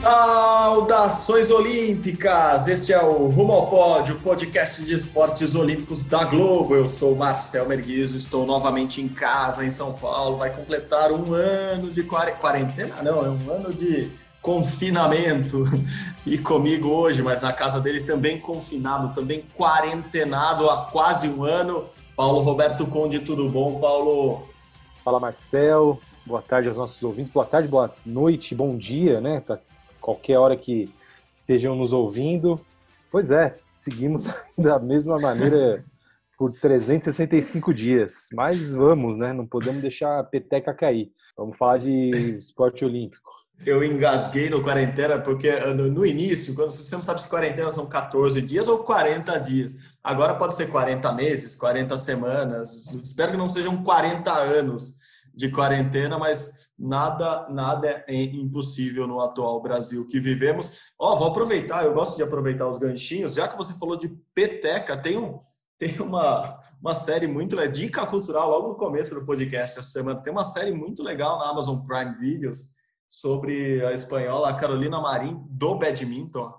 Saudações Olímpicas! Este é o Rumo ao Pódio, podcast de esportes olímpicos da Globo. Eu sou Marcel Merguizo, estou novamente em casa em São Paulo. Vai completar um ano de quarentena, não, é um ano de confinamento. E comigo hoje, mas na casa dele também confinado, também quarentenado há quase um ano. Paulo Roberto Conde, tudo bom, Paulo? Fala Marcel, boa tarde aos nossos ouvintes, boa tarde, boa noite, bom dia, né? Qualquer hora que estejam nos ouvindo. Pois é, seguimos da mesma maneira por 365 dias. Mas vamos, né? Não podemos deixar a peteca cair. Vamos falar de esporte olímpico. Eu engasguei no quarentena porque no, início, quando você não sabe se quarentena são 14 dias ou 40 dias. Agora pode ser 40 meses, 40 semanas. Espero que não sejam 40 anos de quarentena, mas nada nada é impossível no atual Brasil que vivemos. Ó, oh, vou aproveitar, eu gosto de aproveitar os ganchinhos, já que você falou de peteca, tem um tem uma, uma série muito legal, dica cultural, logo no começo do podcast essa semana, tem uma série muito legal na Amazon Prime Videos sobre a espanhola Carolina Marim do badminton,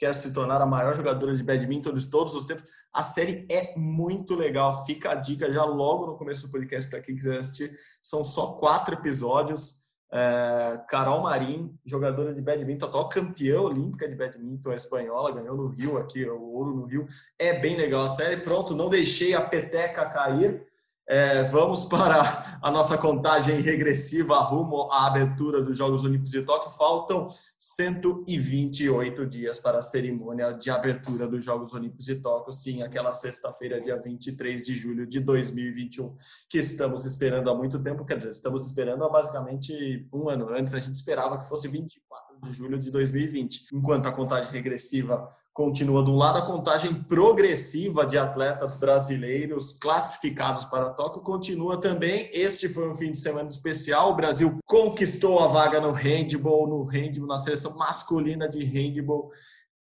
quer se tornar a maior jogadora de badminton de todos os tempos. A série é muito legal. Fica a dica já logo no começo do podcast para quem quiser assistir. São só quatro episódios. É, Carol Marim, jogadora de badminton, atual campeã olímpica de badminton espanhola, ganhou no Rio aqui, o ouro no Rio. É bem legal a série. Pronto, não deixei a peteca cair. É, vamos para a nossa contagem regressiva rumo à abertura dos Jogos Olímpicos de Tóquio. Faltam 128 dias para a cerimônia de abertura dos Jogos Olímpicos de Tóquio. Sim, aquela sexta-feira, dia 23 de julho de 2021, que estamos esperando há muito tempo. Quer dizer, estamos esperando há basicamente um ano. Antes a gente esperava que fosse 24 de julho de 2020. Enquanto a contagem regressiva continua de um lado a contagem progressiva de atletas brasileiros classificados para Tóquio continua também. Este foi um fim de semana especial. O Brasil conquistou a vaga no handball, no handball, na seleção masculina de handball,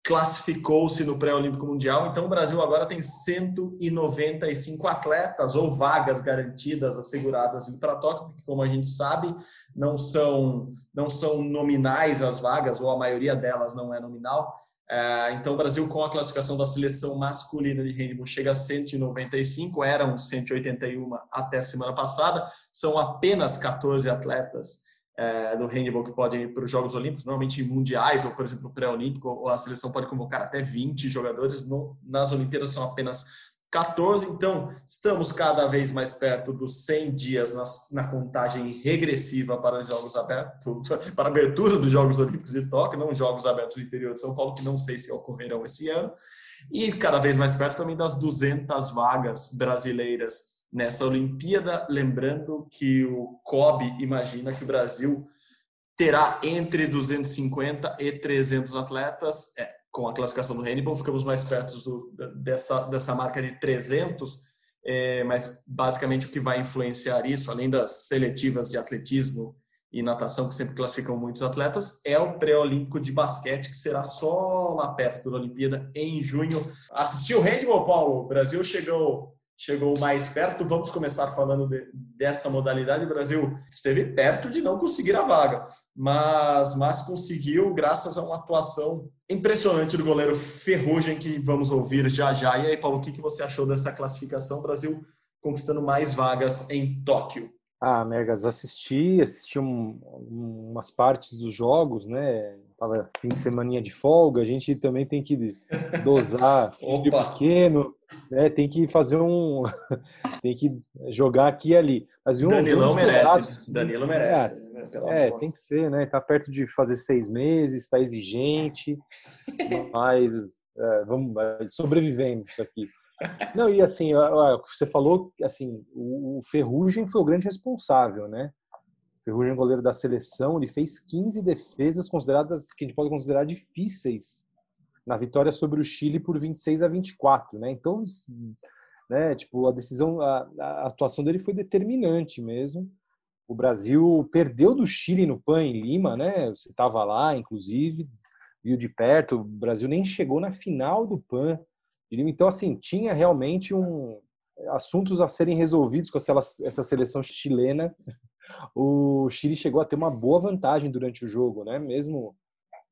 classificou-se no pré-olímpico mundial. Então o Brasil agora tem 195 atletas ou vagas garantidas asseguradas para Tóquio, porque como a gente sabe, não são não são nominais as vagas ou a maioria delas não é nominal. É, então, o Brasil, com a classificação da seleção masculina de handball, chega a 195, eram 181 até semana passada. São apenas 14 atletas é, do handball que podem ir para os Jogos Olímpicos, normalmente mundiais, ou, por exemplo, pré-olímpico, a seleção pode convocar até 20 jogadores. nas Olimpíadas são apenas 14, então estamos cada vez mais perto dos 100 dias na, na, contagem regressiva para os Jogos Abertos, para a abertura dos Jogos Olímpicos de Tóquio, não Jogos Abertos do interior de São Paulo, que não sei se ocorrerão esse ano, e cada vez mais perto também das 200 vagas brasileiras nessa Olimpíada, lembrando que o COB imagina que o Brasil terá entre 250 e 300 atletas, é, com a classificação do handball, ficamos mais perto do, dessa, dessa marca de 300, é, mas basicamente o que vai influenciar isso, além das seletivas de atletismo e natação, que sempre classificam muitos atletas, é o pré-olímpico de basquete, que será só lá perto da Olimpíada, em junho. Assistiu o handball, Paulo? O Brasil chegou chegou mais perto. Vamos começar falando de, dessa modalidade. O Brasil esteve perto de não conseguir a vaga, mas, mas conseguiu graças a uma atuação impressionante do goleiro Ferrugem, que vamos ouvir já já. E aí, Paulo, o que, que você achou dessa classificação? O Brasil conquistando mais vagas em Tóquio. Ah, Mergas, assisti, assisti um, umas partes dos jogos, né? Tava fim de semana de folga, a gente também tem que dosar filho pequeno, né? Tem que fazer um. tem que jogar aqui e ali. Mas um, Danilão merece. Danilo merece. É, é tem que ser, né? Tá perto de fazer seis meses, está exigente, mas é, vamos sobrevivendo isso aqui. Não, e assim, você falou assim, o Ferrugem foi o grande responsável, né? Ferrugem, goleiro da seleção, ele fez 15 defesas consideradas, que a gente pode considerar difíceis na vitória sobre o Chile por 26 a 24, né? Então, né, tipo, a decisão, a, a atuação dele foi determinante mesmo. o Brasil perdeu do Chile no PAN em Lima, né? Você estava lá, inclusive, viu de perto. O Brasil nem chegou na final do PAN. Então, assim, tinha realmente um assuntos a serem resolvidos com essa seleção chilena. O Chile chegou a ter uma boa vantagem durante o jogo, né? Mesmo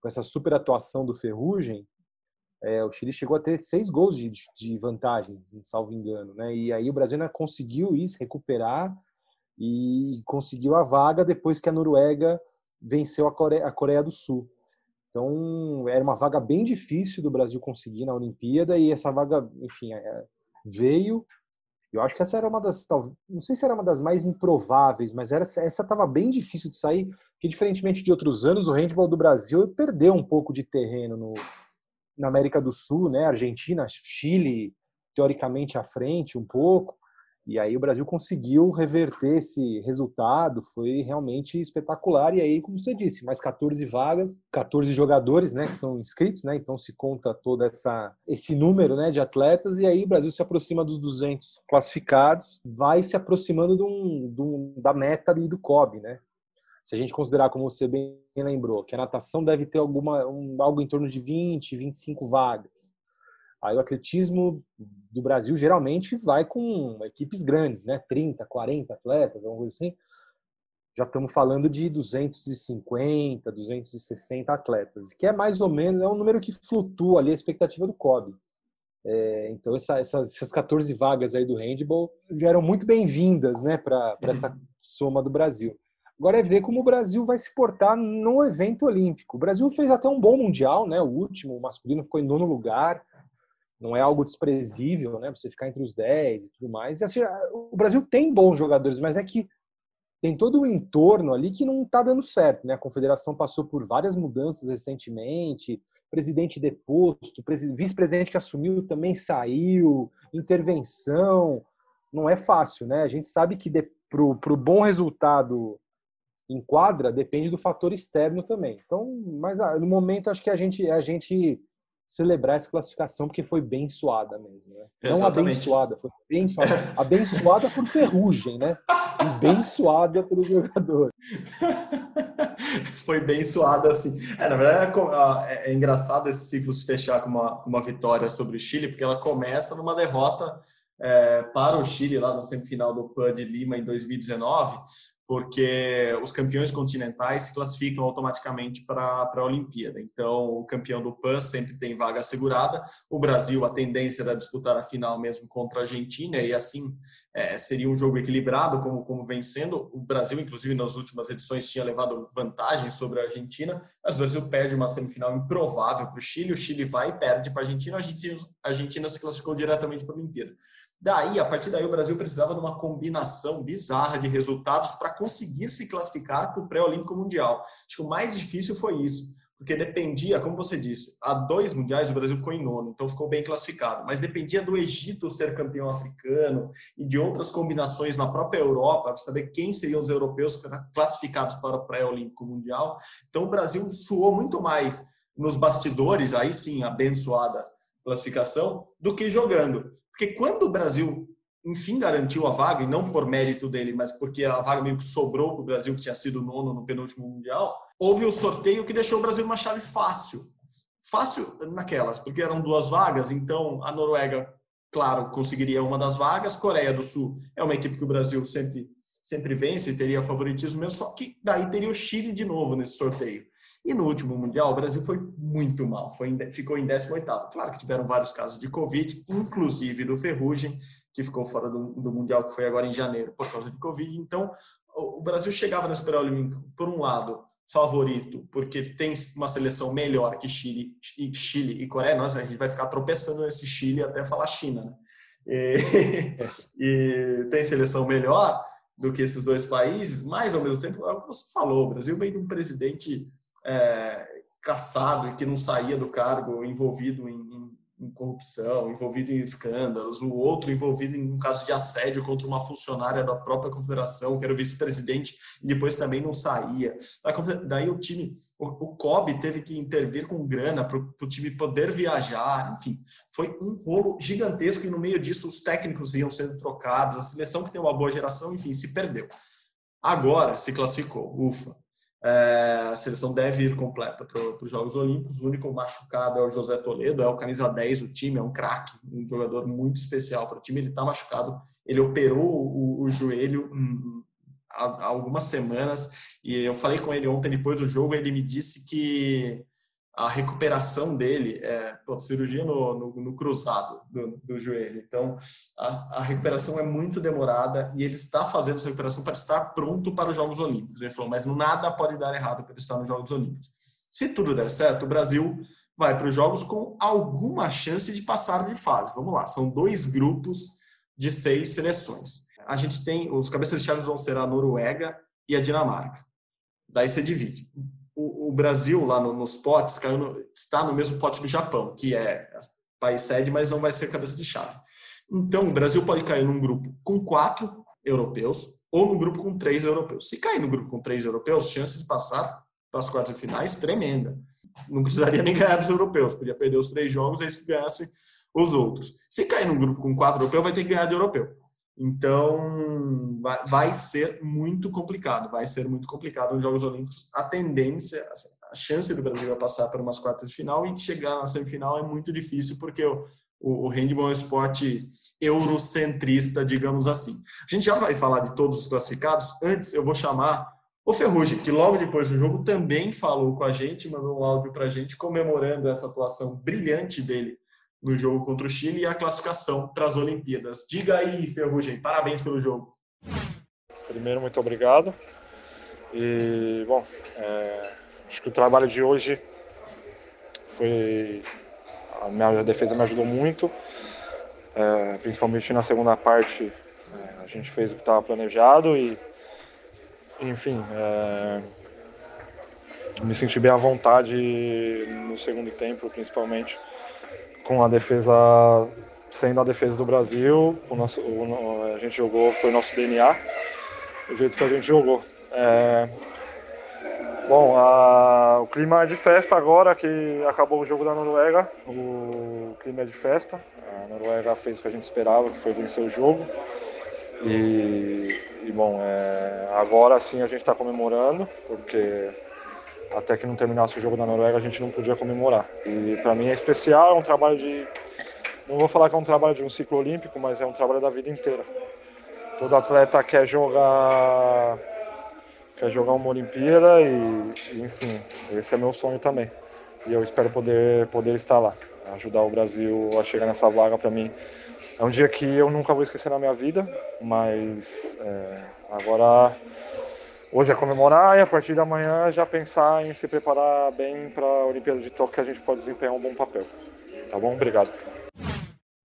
com essa super atuação do Ferrugem, é, o Chile chegou a ter seis gols de, de vantagem, salvo engano, né? E aí o Brasil ainda conseguiu isso, recuperar e conseguiu a vaga depois que a Noruega venceu a Coreia, a Coreia do Sul. Então, era uma vaga bem difícil do Brasil conseguir na Olimpíada e essa vaga, enfim, é, veio. Eu acho que essa era uma das, não sei se era uma das mais improváveis, mas era, essa estava bem difícil de sair, porque diferentemente de outros anos, o handball do Brasil perdeu um pouco de terreno no, na América do Sul, né? Argentina, Chile, teoricamente à frente um pouco. E aí o Brasil conseguiu reverter esse resultado, foi realmente espetacular. E aí, como você disse, mais 14 vagas, 14 jogadores, né, que são inscritos, né? Então se conta toda essa esse número, né, de atletas e aí o Brasil se aproxima dos 200 classificados, vai se aproximando de um, de um, da meta ali do COB, né? Se a gente considerar, como você bem lembrou, que a natação deve ter alguma um, algo em torno de 20, 25 vagas Aí o atletismo do Brasil geralmente vai com equipes grandes, né? 30, 40 atletas, alguma coisa assim. Já estamos falando de 250, 260 atletas, que é mais ou menos é um número que flutua ali a expectativa do COB. É, então essa, essas, essas 14 vagas aí do handball vieram muito bem-vindas, né, para essa soma do Brasil. Agora é ver como o Brasil vai se portar no evento olímpico. O Brasil fez até um bom mundial, né? O último, o masculino ficou em nono lugar não é algo desprezível, né? Você ficar entre os 10 e tudo mais. E assim, o Brasil tem bons jogadores, mas é que tem todo o entorno ali que não está dando certo, né? A confederação passou por várias mudanças recentemente, presidente deposto, vice-presidente que assumiu também saiu, intervenção, não é fácil, né? A gente sabe que para o bom resultado em quadra depende do fator externo também. Então, mas ah, no momento acho que a gente a gente celebrar essa classificação porque foi bem suada mesmo, né? Não abençoada, foi bem suada. abençoada por ferrugem, né? E bem suada pelo jogador. foi bem suada, assim. É, na verdade, é, é, engraçado esse ciclo se fechar com uma, com uma vitória sobre o Chile, porque ela começa numa derrota é, para o Chile lá na semifinal do PAN de Lima em 2019, porque os campeões continentais se classificam automaticamente para a Olimpíada. Então, o campeão do PAN sempre tem vaga assegurada. O Brasil, a tendência era disputar a final mesmo contra a Argentina, e assim é, seria um jogo equilibrado, como, como vem sendo. O Brasil, inclusive, nas últimas edições tinha levado vantagem sobre a Argentina, mas o Brasil perde uma semifinal improvável para o Chile. O Chile vai e perde para a Argentina. A Argentina se classificou diretamente para a Olimpíada. Daí, a partir daí, o Brasil precisava de uma combinação bizarra de resultados para conseguir se classificar para o pré-olímpico mundial. Acho que o mais difícil foi isso, porque dependia, como você disse, há dois mundiais o Brasil ficou em nono, então ficou bem classificado, mas dependia do Egito ser campeão africano e de outras combinações na própria Europa, para saber quem seriam os europeus classificados para o pré-olímpico mundial. Então, o Brasil suou muito mais nos bastidores, aí sim, abençoada classificação, do que jogando. Porque quando o Brasil, enfim, garantiu a vaga, e não por mérito dele, mas porque a vaga meio que sobrou para o Brasil, que tinha sido nono no penúltimo Mundial, houve o sorteio que deixou o Brasil uma chave fácil. Fácil naquelas, porque eram duas vagas, então a Noruega, claro, conseguiria uma das vagas, Coreia do Sul é uma equipe que o Brasil sempre sempre vence teria favoritismo mesmo, só que daí teria o Chile de novo nesse sorteio. E no último Mundial, o Brasil foi muito mal, foi, ficou em 18º. Claro que tiveram vários casos de Covid, inclusive do Ferrugem, que ficou fora do, do Mundial, que foi agora em janeiro, por causa de Covid. Então, o, Brasil chegava nesse pré-olímpico, por um lado, favorito, porque tem uma seleção melhor que Chile, e Chile e Coreia. Nós, a gente vai ficar tropeçando nesse Chile até falar China, né? E, e tem seleção melhor do que esses dois países, mas ao mesmo tempo, é o que você falou, o Brasil vem de um presidente é, caçado e que não saía do cargo envolvido em, em, em, corrupção, envolvido em escândalos, o outro envolvido em um caso de assédio contra uma funcionária da própria confederação, que era vice-presidente, e depois também não saía. Daí o time, o, o COB teve que intervir com grana para o time poder viajar, enfim, foi um rolo gigantesco e no meio disso os técnicos iam sendo trocados, a seleção que tem uma boa geração, enfim, se perdeu. Agora se classificou, ufa. É, a seleção deve ir completa para os Jogos Olímpicos. O único machucado é o José Toledo, é o camisa 10 do time, é um craque, um jogador muito especial para o time. Ele está machucado, ele operou o, o joelho hum, há, há, algumas semanas e eu falei com ele ontem depois do jogo. Ele me disse que a recuperação dele é pô, cirurgia no, no, no cruzado do, do, joelho. Então, a, a, recuperação é muito demorada e ele está fazendo essa recuperação para estar pronto para os Jogos Olímpicos. Ele falou, mas nada pode dar errado para ele estar nos Jogos Olímpicos. Se tudo der certo, o Brasil vai para os Jogos com alguma chance de passar de fase. Vamos lá, são dois grupos de seis seleções. A gente tem, os cabeças de chaves vão ser a Noruega e a Dinamarca. Daí você divide o, Brasil, lá no, nos potes, no, está no mesmo pote do Japão, que é país sede, mas não vai ser cabeça de chave. Então, o Brasil pode cair num grupo com quatro europeus ou num grupo com três europeus. Se cair no grupo com três europeus, chance de passar para as quartas finais tremenda. Não precisaria nem ganhar dos europeus, podia perder os três jogos, aí se ganhasse os outros. Se cair num grupo com quatro europeus, vai ter que ganhar de europeu. Então, vai, vai, ser muito complicado, vai ser muito complicado nos Jogos Olímpicos. A tendência, assim, a chance do Brasil a passar para umas quartas de final e chegar na semifinal é muito difícil, porque o, o, o handball é um esporte eurocentrista, digamos assim. A gente já vai falar de todos os classificados. Antes, eu vou chamar o Ferrugem, que logo depois do jogo também falou com a gente, mandou um áudio para a gente comemorando essa atuação brilhante dele no jogo contra o Chile e a classificação para as Olimpíadas. Diga aí, Ferrugem, parabéns pelo jogo. Primeiro, muito obrigado. E, bom, é, acho que o trabalho de hoje foi. A minha defesa me ajudou muito, é, principalmente na segunda parte. É, a gente fez o que estava planejado e, enfim, é, me senti bem à vontade no segundo tempo, principalmente com a defesa sendo a defesa do Brasil, o nosso, o, a gente jogou, foi nosso DNA, o jeito que a gente jogou. É, bom, a, o clima é de festa agora que acabou o jogo da Noruega, o clima é de festa. A Noruega fez o que a gente esperava, que foi vencer o jogo. E, e bom, é, agora sim a gente está comemorando, porque até que não terminasse o jogo da Noruega, a gente não podia comemorar. E para mim é especial, é um trabalho de. Não vou falar que é um trabalho de um ciclo olímpico, mas é um trabalho da vida inteira. Todo atleta quer jogar quer jogar uma Olimpíada e, enfim, esse é meu sonho também. E eu espero poder poder estar lá, ajudar o Brasil a chegar nessa vaga para mim. É um dia que eu nunca vou esquecer na minha vida, mas é, agora hoje é comemorar e a partir da manhã já pensar em se preparar bem para a Olimpíada de Tóquio que a gente pode desempenhar um bom papel. Tá bom? Obrigado.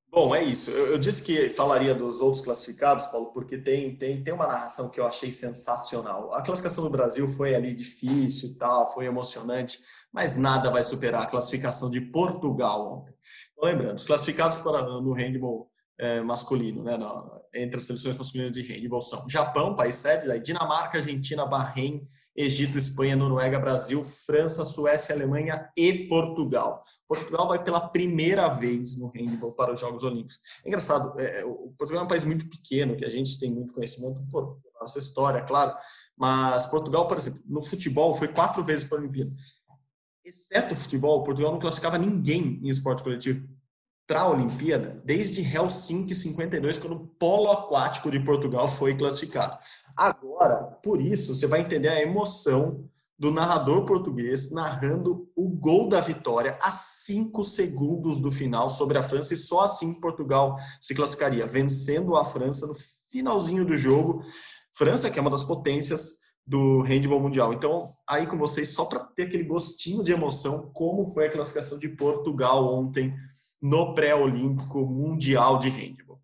Bom, é isso. Eu, eu, disse que falaria dos outros classificados, Paulo, porque tem, tem, tem uma narração que eu achei sensacional. A classificação do Brasil foi ali difícil e tal, foi emocionante, mas nada vai superar a classificação de Portugal ontem. Então, lembrando, os classificados para, no handball é, masculino, né, na, entre as seleções masculinas de handball são Japão, país sede, daí Dinamarca, Argentina, Bahrein, Egito, Espanha, Noruega, Brasil, França, Suécia, Alemanha e Portugal. Portugal vai pela primeira vez no handball para os Jogos Olímpicos. É engraçado, é, o Portugal é um país muito pequeno, que a gente tem muito conhecimento por nossa história, claro, mas Portugal, por exemplo, no futebol foi quatro vezes para a Olimpíada. Exceto o futebol, Portugal não classificava ninguém em esporte coletivo para a Olimpíada desde Helsinki 52, quando o polo aquático de Portugal foi classificado. Agora, por isso, você vai entender a emoção do narrador português narrando o gol da vitória a cinco segundos do final sobre a França e só assim Portugal se classificaria, vencendo a França no finalzinho do jogo. França, que é uma das potências do handball mundial. Então, aí com vocês, só para ter aquele gostinho de emoção, como foi a classificação de Portugal ontem no pré-olímpico mundial de handball.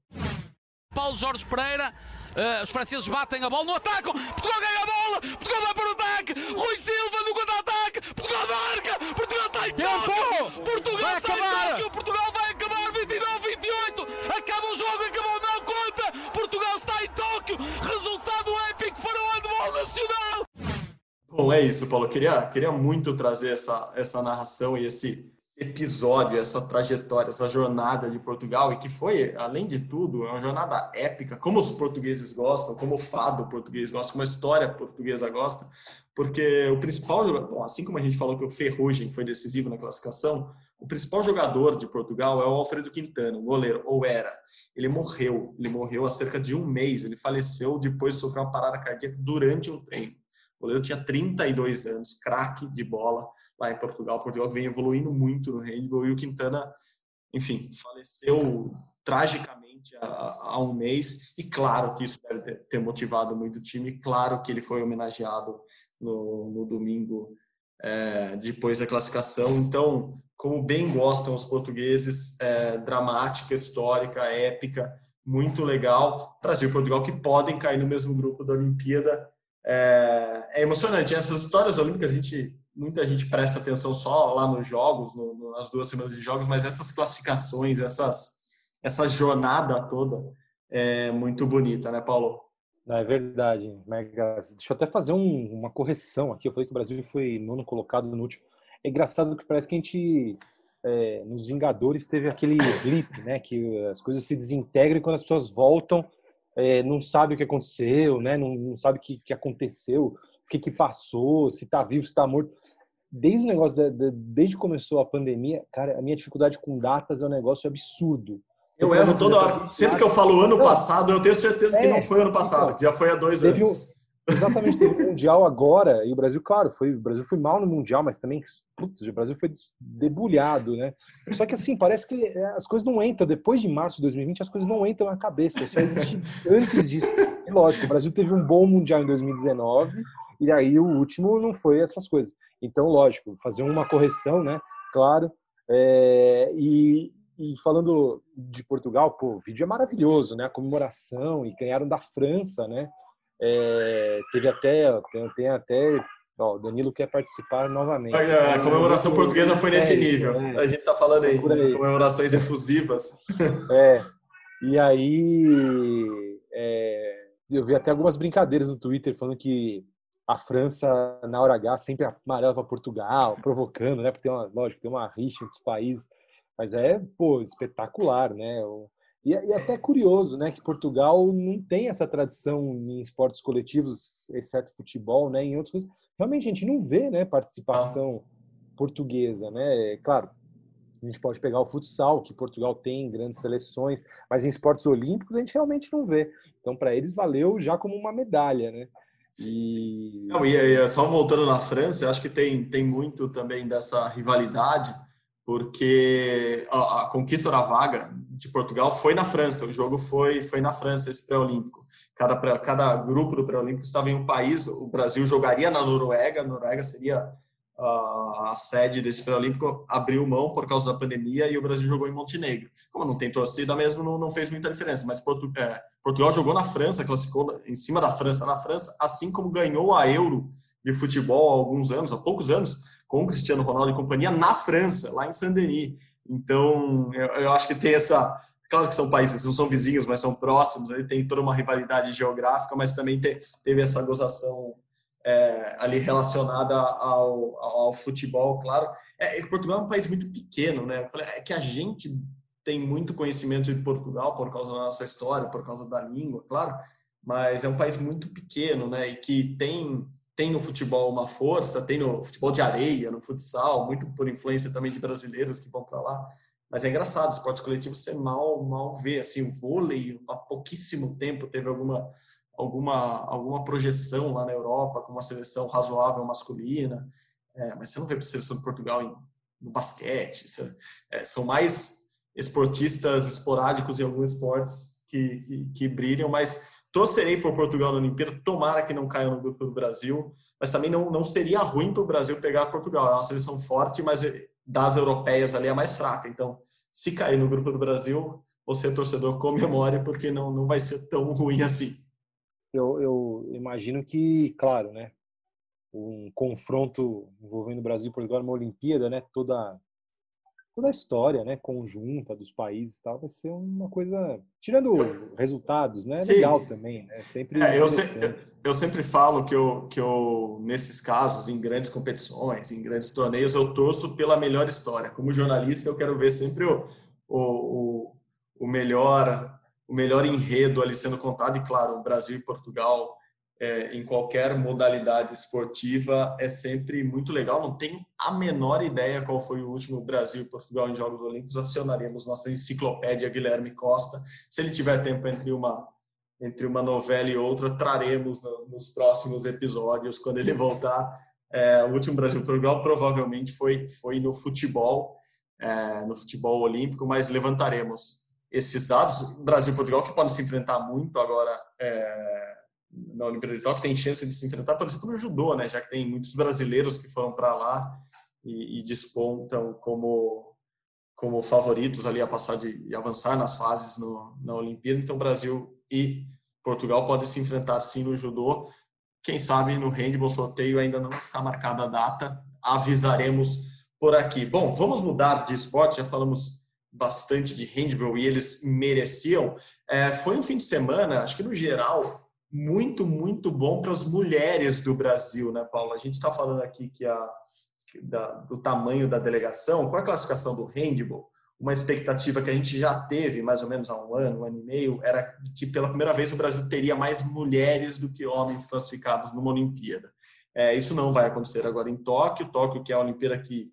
Paulo Jorge Pereira, uh, os franceses batem a bola no ataque, Portugal ganha a bola, Portugal vai para o ataque, Rui Silva no contra-ataque, Portugal marca, Portugal está em Tóquio, Portugal está em Tóquio, Portugal vai acabar 29-28, acaba o jogo, acabou não conta, Portugal está em Tóquio, resultado épico para o handball nacional. Bom, é isso, Paulo. Queria, queria muito trazer essa, essa narração e esse episódio, essa trajetória, essa jornada de Portugal e que foi, além de tudo, uma jornada épica, como os portugueses gostam, como o fado português gosta, como a história portuguesa gosta, porque o principal jogador, assim como a gente falou que o Ferrugem foi decisivo na classificação, o principal jogador de Portugal é o Alfredo Quintana, goleiro, ou era. Ele morreu, ele morreu há cerca de um mês, ele faleceu depois de sofrer uma parada cardíaca durante um treino. O goleiro tinha 32 anos, craque de bola lá em Portugal. Portugal vem evoluindo muito no handball e o Quintana, enfim, faleceu tragicamente há, um mês. E claro que isso deve ter, motivado muito o time. Claro que ele foi homenageado no, no domingo é, depois da classificação. Então, como bem gostam os portugueses, é, dramática, histórica, épica, muito legal. Brasil e Portugal que podem cair no mesmo grupo da Olimpíada é, é emocionante. Essas histórias olímpicas, a gente, muita gente presta atenção só lá nos jogos, no, no, nas duas semanas de jogos, mas essas classificações, essas, essa jornada toda é muito bonita, né, Paulo? É verdade, Deixa eu até fazer um, uma correção aqui. Eu falei que o Brasil foi nono colocado no último. É engraçado que parece que a gente, é, nos Vingadores, teve aquele blip, né? Que as coisas se desintegram e quando as pessoas voltam, é, não sabe o que aconteceu, né? Não, não sabe o que, que aconteceu, o que, que passou, se está vivo, se está morto. Desde o negócio, de, de, desde que começou a pandemia, cara, a minha dificuldade com datas é um negócio absurdo. Eu erro toda hora. Sempre que eu falo ano passado, eu tenho certeza que é, não foi ano passado, então, já foi há dois anos. Exatamente, teve o Mundial agora, e o Brasil, claro, foi, o Brasil foi mal no Mundial, mas também, putz, o Brasil foi debulhado, né? Só que assim, parece que é, as coisas não entram, depois de março de 2020, as coisas não entram na cabeça, só existe antes disso. E lógico, o Brasil teve um bom Mundial em 2019, e aí o último não foi essas coisas. Então, lógico, fazer uma correção, né? Claro. É, e, e falando de Portugal, pô, o vídeo é maravilhoso, né? A comemoração, e ganharam da França, né? É, teve até, tem, tem até, ó, o Danilo quer participar novamente. A comemoração portuguesa foi nesse é, nível. É, a gente está falando aí, aí, comemorações efusivas. É, e aí é, eu vi até algumas brincadeiras no Twitter falando que a França, na hora H, sempre amarela para Portugal, provocando, né? Porque tem uma, lógico, tem uma rixa entre os países. Mas é, pô, espetacular, né? E, e até curioso, né, que Portugal não tem essa tradição em esportes coletivos, exceto futebol, né, em outras coisas. Realmente a gente não vê, né, participação portuguesa, né? Claro, a gente pode pegar o futsal, que Portugal tem grandes seleções, mas em esportes olímpicos a gente realmente não vê. Então, para eles, valeu já como uma medalha, né? E... Não, e só voltando na França, eu acho que tem, tem muito também dessa rivalidade porque a, a, conquista da vaga de Portugal foi na França, o jogo foi, foi na França, esse pré-olímpico. Cada, cada grupo do pré-olímpico estava em um país, o Brasil jogaria na Noruega, a Noruega seria a, sede desse pré-olímpico, abriu mão por causa da pandemia e o Brasil jogou em Montenegro. Como não tem torcida mesmo, não, não fez muita diferença, mas Portu, é, Portugal jogou na França, classificou em cima da França, na França, assim como ganhou a Euro de futebol há alguns anos, há poucos anos, com o Cristiano Ronaldo e companhia na França, lá em Saint-Denis. Então, eu, eu, acho que tem essa. Claro que são países não são vizinhos, mas são próximos, ele tem toda uma rivalidade geográfica, mas também te, teve essa gozação é, ali relacionada ao, ao, futebol, claro. É, Portugal é um país muito pequeno, né? É que a gente tem muito conhecimento de Portugal por causa da nossa história, por causa da língua, claro, mas é um país muito pequeno, né? E que tem tem no futebol uma força, tem no futebol de areia, no futsal, muito por influência também de brasileiros que vão para lá. Mas é engraçado, esporte coletivo você mal mal vê, assim, o vôlei há pouquíssimo tempo teve alguma alguma alguma projeção lá na Europa com uma seleção razoável masculina, é, mas você não vê a seleção de Portugal em, no basquete, é, são mais esportistas esporádicos em alguns esportes que, que, que brilham, mas Torcerei por Portugal na Olimpíada, tomara que não caia no grupo do Brasil, mas também não, não seria ruim para o Brasil pegar Portugal. É uma seleção forte, mas das europeias ali é a mais fraca. Então, se cair no grupo do Brasil, você, torcedor, comemore, porque não, não vai ser tão ruim assim. Eu, eu imagino que, claro, né? Um confronto envolvendo Brasil e Portugal numa Olimpíada, né? Toda toda a história, né, conjunta dos países e tal, vai ser uma coisa, tirando resultados, né, Sim. legal também, né, sempre É, eu, se- eu sempre falo que eu, que eu, nesses casos, em grandes competições, em grandes torneios, eu torço pela melhor história. Como jornalista, eu quero ver sempre o, o, o, o melhor o melhor enredo ali sendo contado. E, claro, o Brasil e Portugal, é, em qualquer modalidade esportiva, é sempre muito legal. Não tenho a menor ideia qual foi o último Brasil e Portugal em Jogos Olímpicos. Acionaremos nossa enciclopédia Guilherme Costa. Se ele tiver tempo entre uma entre uma novela e outra, traremos no- nos próximos episódios, quando ele voltar. É, o último Brasil-Portugal provavelmente foi, foi no futebol, é, no futebol olímpico, mas levantaremos esses dados. Brasil Portugal que podem se enfrentar muito agora é, na Olimpíada de Tóquio, tem chance de se enfrentar, por exemplo, no judô, né? já que tem muitos brasileiros que foram para lá e, e despontam como como favoritos ali a passar de avançar nas fases no, na Olimpíada. Então, Brasil e Portugal podem se enfrentar sim no judô. Quem sabe no handball sorteio ainda não está marcada a data. Avisaremos por aqui. Bom, vamos mudar de esporte. Já falamos bastante de handball e eles mereciam. É, foi um fim de semana, acho que no geral, muito, muito bom para as mulheres do Brasil, né, Paula? A gente está falando aqui que a da, do tamanho da delegação, com a classificação do handball, uma expectativa que a gente já teve mais ou menos há um ano, um ano e meio, era que pela primeira vez o Brasil teria mais mulheres do que homens classificados numa Olimpíada. É, isso não vai acontecer agora em Tóquio, Tóquio que é a Olimpíada que,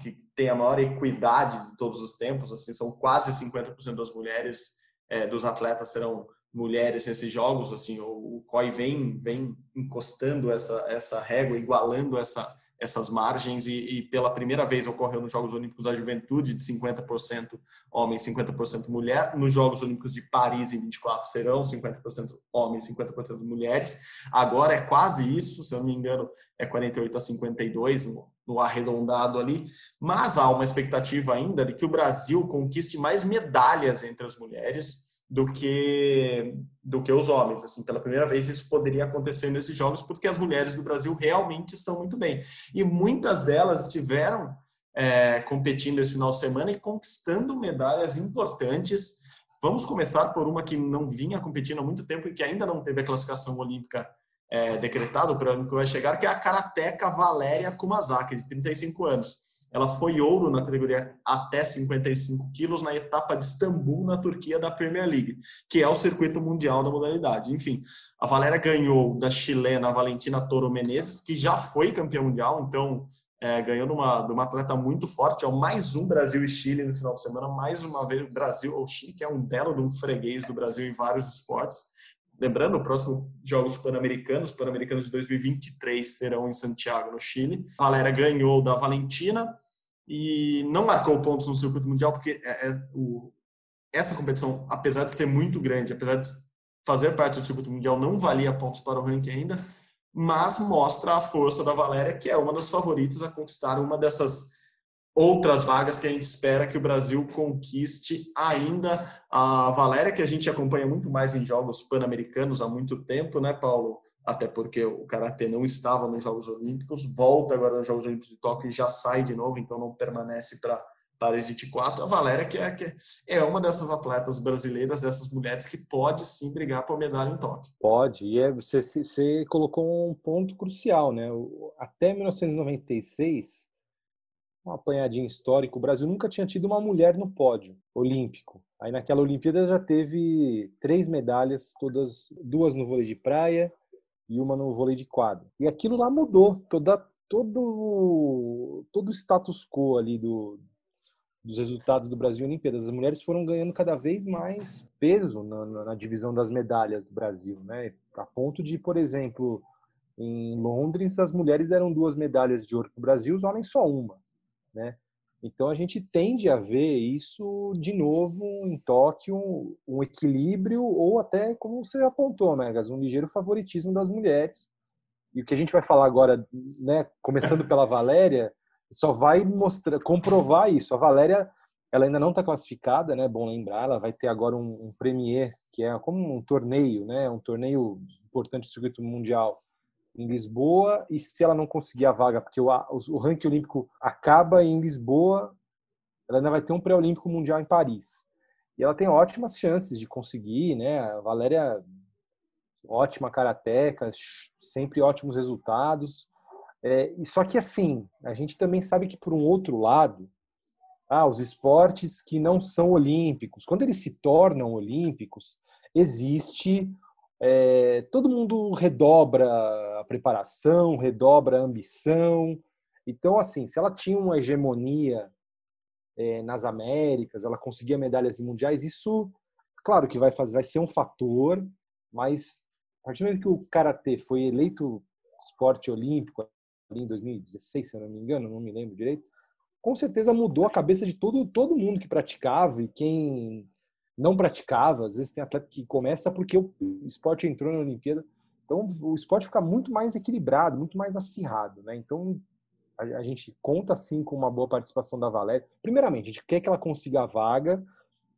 que tem a maior equidade de todos os tempos, assim, são quase 50% das mulheres, é, dos atletas serão mulheres nesses jogos, assim, o, COI vem, vem encostando essa, essa régua, igualando essa, essas margens e, e, pela primeira vez ocorreu nos Jogos Olímpicos da Juventude de 50% homem, 50% mulher. Nos Jogos Olímpicos de Paris em 24 serão 50% homens, 50% mulheres. Agora é quase isso, se eu não me engano, é 48 a 52 no, no arredondado ali, mas há uma expectativa ainda de que o Brasil conquiste mais medalhas entre as mulheres do que do que os homens. Assim, pela primeira vez isso poderia acontecer nesses jogos porque as mulheres do Brasil realmente estão muito bem e muitas delas estiveram é, competindo esse final de semana e conquistando medalhas importantes. Vamos começar por uma que não vinha competindo há muito tempo e que ainda não teve a classificação olímpica é, decretada, o prêmio que vai chegar, que é a karateca Valéria Kumazaki, de 35 anos. Ela foi ouro na categoria até 55 quilos na etapa de Istambul, na Turquia, da Premier League, que é o circuito mundial da modalidade. Enfim, a Valéria ganhou da chilena Valentina Toro Menezes, que já foi campeã mundial, então é, ganhou de uma, de uma atleta muito forte. É o mais um Brasil e Chile no final de semana, mais uma vez o Brasil ou Chile, que é um belo de um freguês do Brasil em vários esportes. Lembrando, o próximo Jogos Pan-Americanos, Pan-Americanos de 2023, serão em Santiago, no Chile. A Valéria ganhou da Valentina e não marcou pontos no circuito mundial, porque é, é, o, essa competição, apesar de ser muito grande, apesar de fazer parte do circuito mundial, não valia pontos para o ranking ainda, mas mostra a força da Valéria, que é uma das favoritas a conquistar uma dessas outras vagas que a gente espera que o Brasil conquiste ainda. A Valéria, que a gente acompanha muito mais em jogos pan-americanos há muito tempo, né, Paulo? Até porque o Karatê não estava nos Jogos Olímpicos, volta agora nos Jogos Olímpicos de Tóquio e já sai de novo, então não permanece para Paris 24. A Valéria, que é, que é uma dessas atletas brasileiras, dessas mulheres que pode sim brigar por medalha em Tóquio. Pode, e é, você, você colocou um ponto crucial, né? Até 1996, um apanhadinho histórico, o Brasil nunca tinha tido uma mulher no pódio olímpico. Aí naquela Olimpíada já teve três medalhas, todas duas no vôlei de praia e uma no vôlei de quadra. E aquilo lá mudou, toda, todo todo o status quo ali do, dos resultados do Brasil em Olimpíadas. As mulheres foram ganhando cada vez mais peso na, na, na divisão das medalhas do Brasil, né? A ponto de, por exemplo, em Londres, as mulheres deram duas medalhas de ouro para o Brasil, os homens só uma né? Então a gente tende a ver isso de novo em Tóquio, um equilíbrio ou até, como você apontou, Megas, um ligeiro favoritismo das mulheres. E o que a gente vai falar agora, né, começando pela Valéria, só vai mostrar, comprovar isso. A Valéria, ela ainda não está classificada, né? Bom lembrar, ela vai ter agora um, um premier que é como um torneio, né? Um torneio importante do circuito mundial em Lisboa e se ela não conseguir a vaga, porque o, o, ranking olímpico acaba em Lisboa ela ainda vai ter um pré-olímpico mundial em Paris. E ela tem ótimas chances de conseguir, né? A Valéria, ótima karateca, sempre ótimos resultados. É, só que assim, a gente também sabe que por um outro lado, ah, os esportes que não são olímpicos, quando eles se tornam olímpicos, existe é, todo mundo redobra a preparação, redobra a ambição. Então, assim, se ela tinha uma hegemonia é, nas Américas, ela conseguia medalhas mundiais, isso, claro que vai fazer, vai ser um fator, mas a partir do momento que o karatê foi eleito esporte olímpico ali em 2016, se eu não me engano, não me lembro direito, com certeza mudou a cabeça de todo todo mundo que praticava e quem não praticava. Às vezes tem atleta que começa porque o esporte entrou na Olimpíada. Então o esporte fica muito mais equilibrado, muito mais acirrado, né? Então a, gente conta sim com uma boa participação da Valéria. Primeiramente, a gente quer que ela consiga a vaga.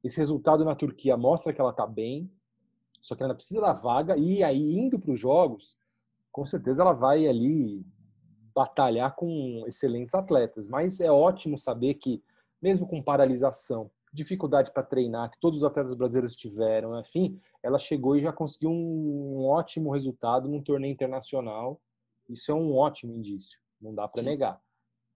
Esse resultado na Turquia mostra que ela está bem, só que ela precisa da vaga e aí indo para os jogos, com certeza ela vai ali batalhar com excelentes atletas. Mas é ótimo saber que mesmo com paralisação, dificuldade para treinar, que todos os atletas brasileiros tiveram, enfim, ela chegou e já conseguiu um, ótimo resultado num torneio internacional. Isso é um ótimo indício, não dá para negar.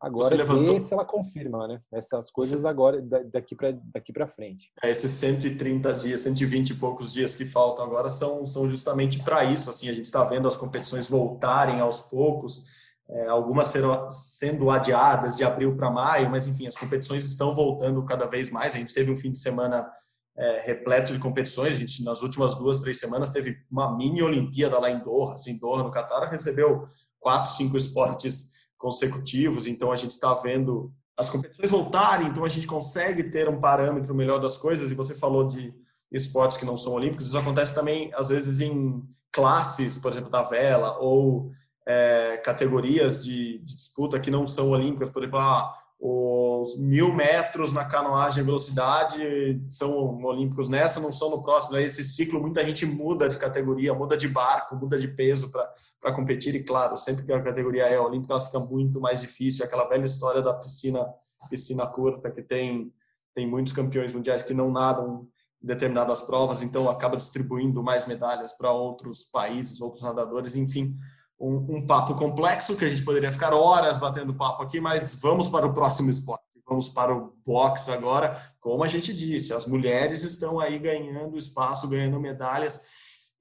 Agora levantou... se ela confirma, né? Essas coisas Você... agora daqui para daqui frente. É, esses 130 dias, 120 e poucos dias que faltam agora são são justamente para isso, assim, a gente está vendo as competições voltarem aos poucos é, algumas serão, sendo adiadas de abril para maio, mas enfim, as competições estão voltando cada vez mais. A gente teve um fim de semana é, repleto de competições. A gente, nas últimas duas, três semanas, teve uma mini Olimpíada lá em Doha. Assim, Doha, no Catar, recebeu quatro, cinco esportes consecutivos. Então, a gente está vendo as competições voltarem. Então, a gente consegue ter um parâmetro melhor das coisas. E você falou de esportes que não são olímpicos. Isso acontece também, às vezes, em classes, por exemplo, da vela ou é, categorias de, de, disputa que não são olímpicas, por exemplo, ah, os mil metros na canoagem velocidade são olímpicos nessa, não são no próximo. Aí esse ciclo muita gente muda de categoria, muda de barco, muda de peso para competir. E claro, sempre que a categoria é olímpica, ela fica muito mais difícil. Aquela velha história da piscina piscina curta que tem tem muitos campeões mundiais que não nadam em determinadas provas, então acaba distribuindo mais medalhas para outros países, outros nadadores, enfim um, um, papo complexo que a gente poderia ficar horas batendo papo aqui, mas vamos para o próximo esporte. Vamos para o boxe agora. Como a gente disse, as mulheres estão aí ganhando espaço, ganhando medalhas.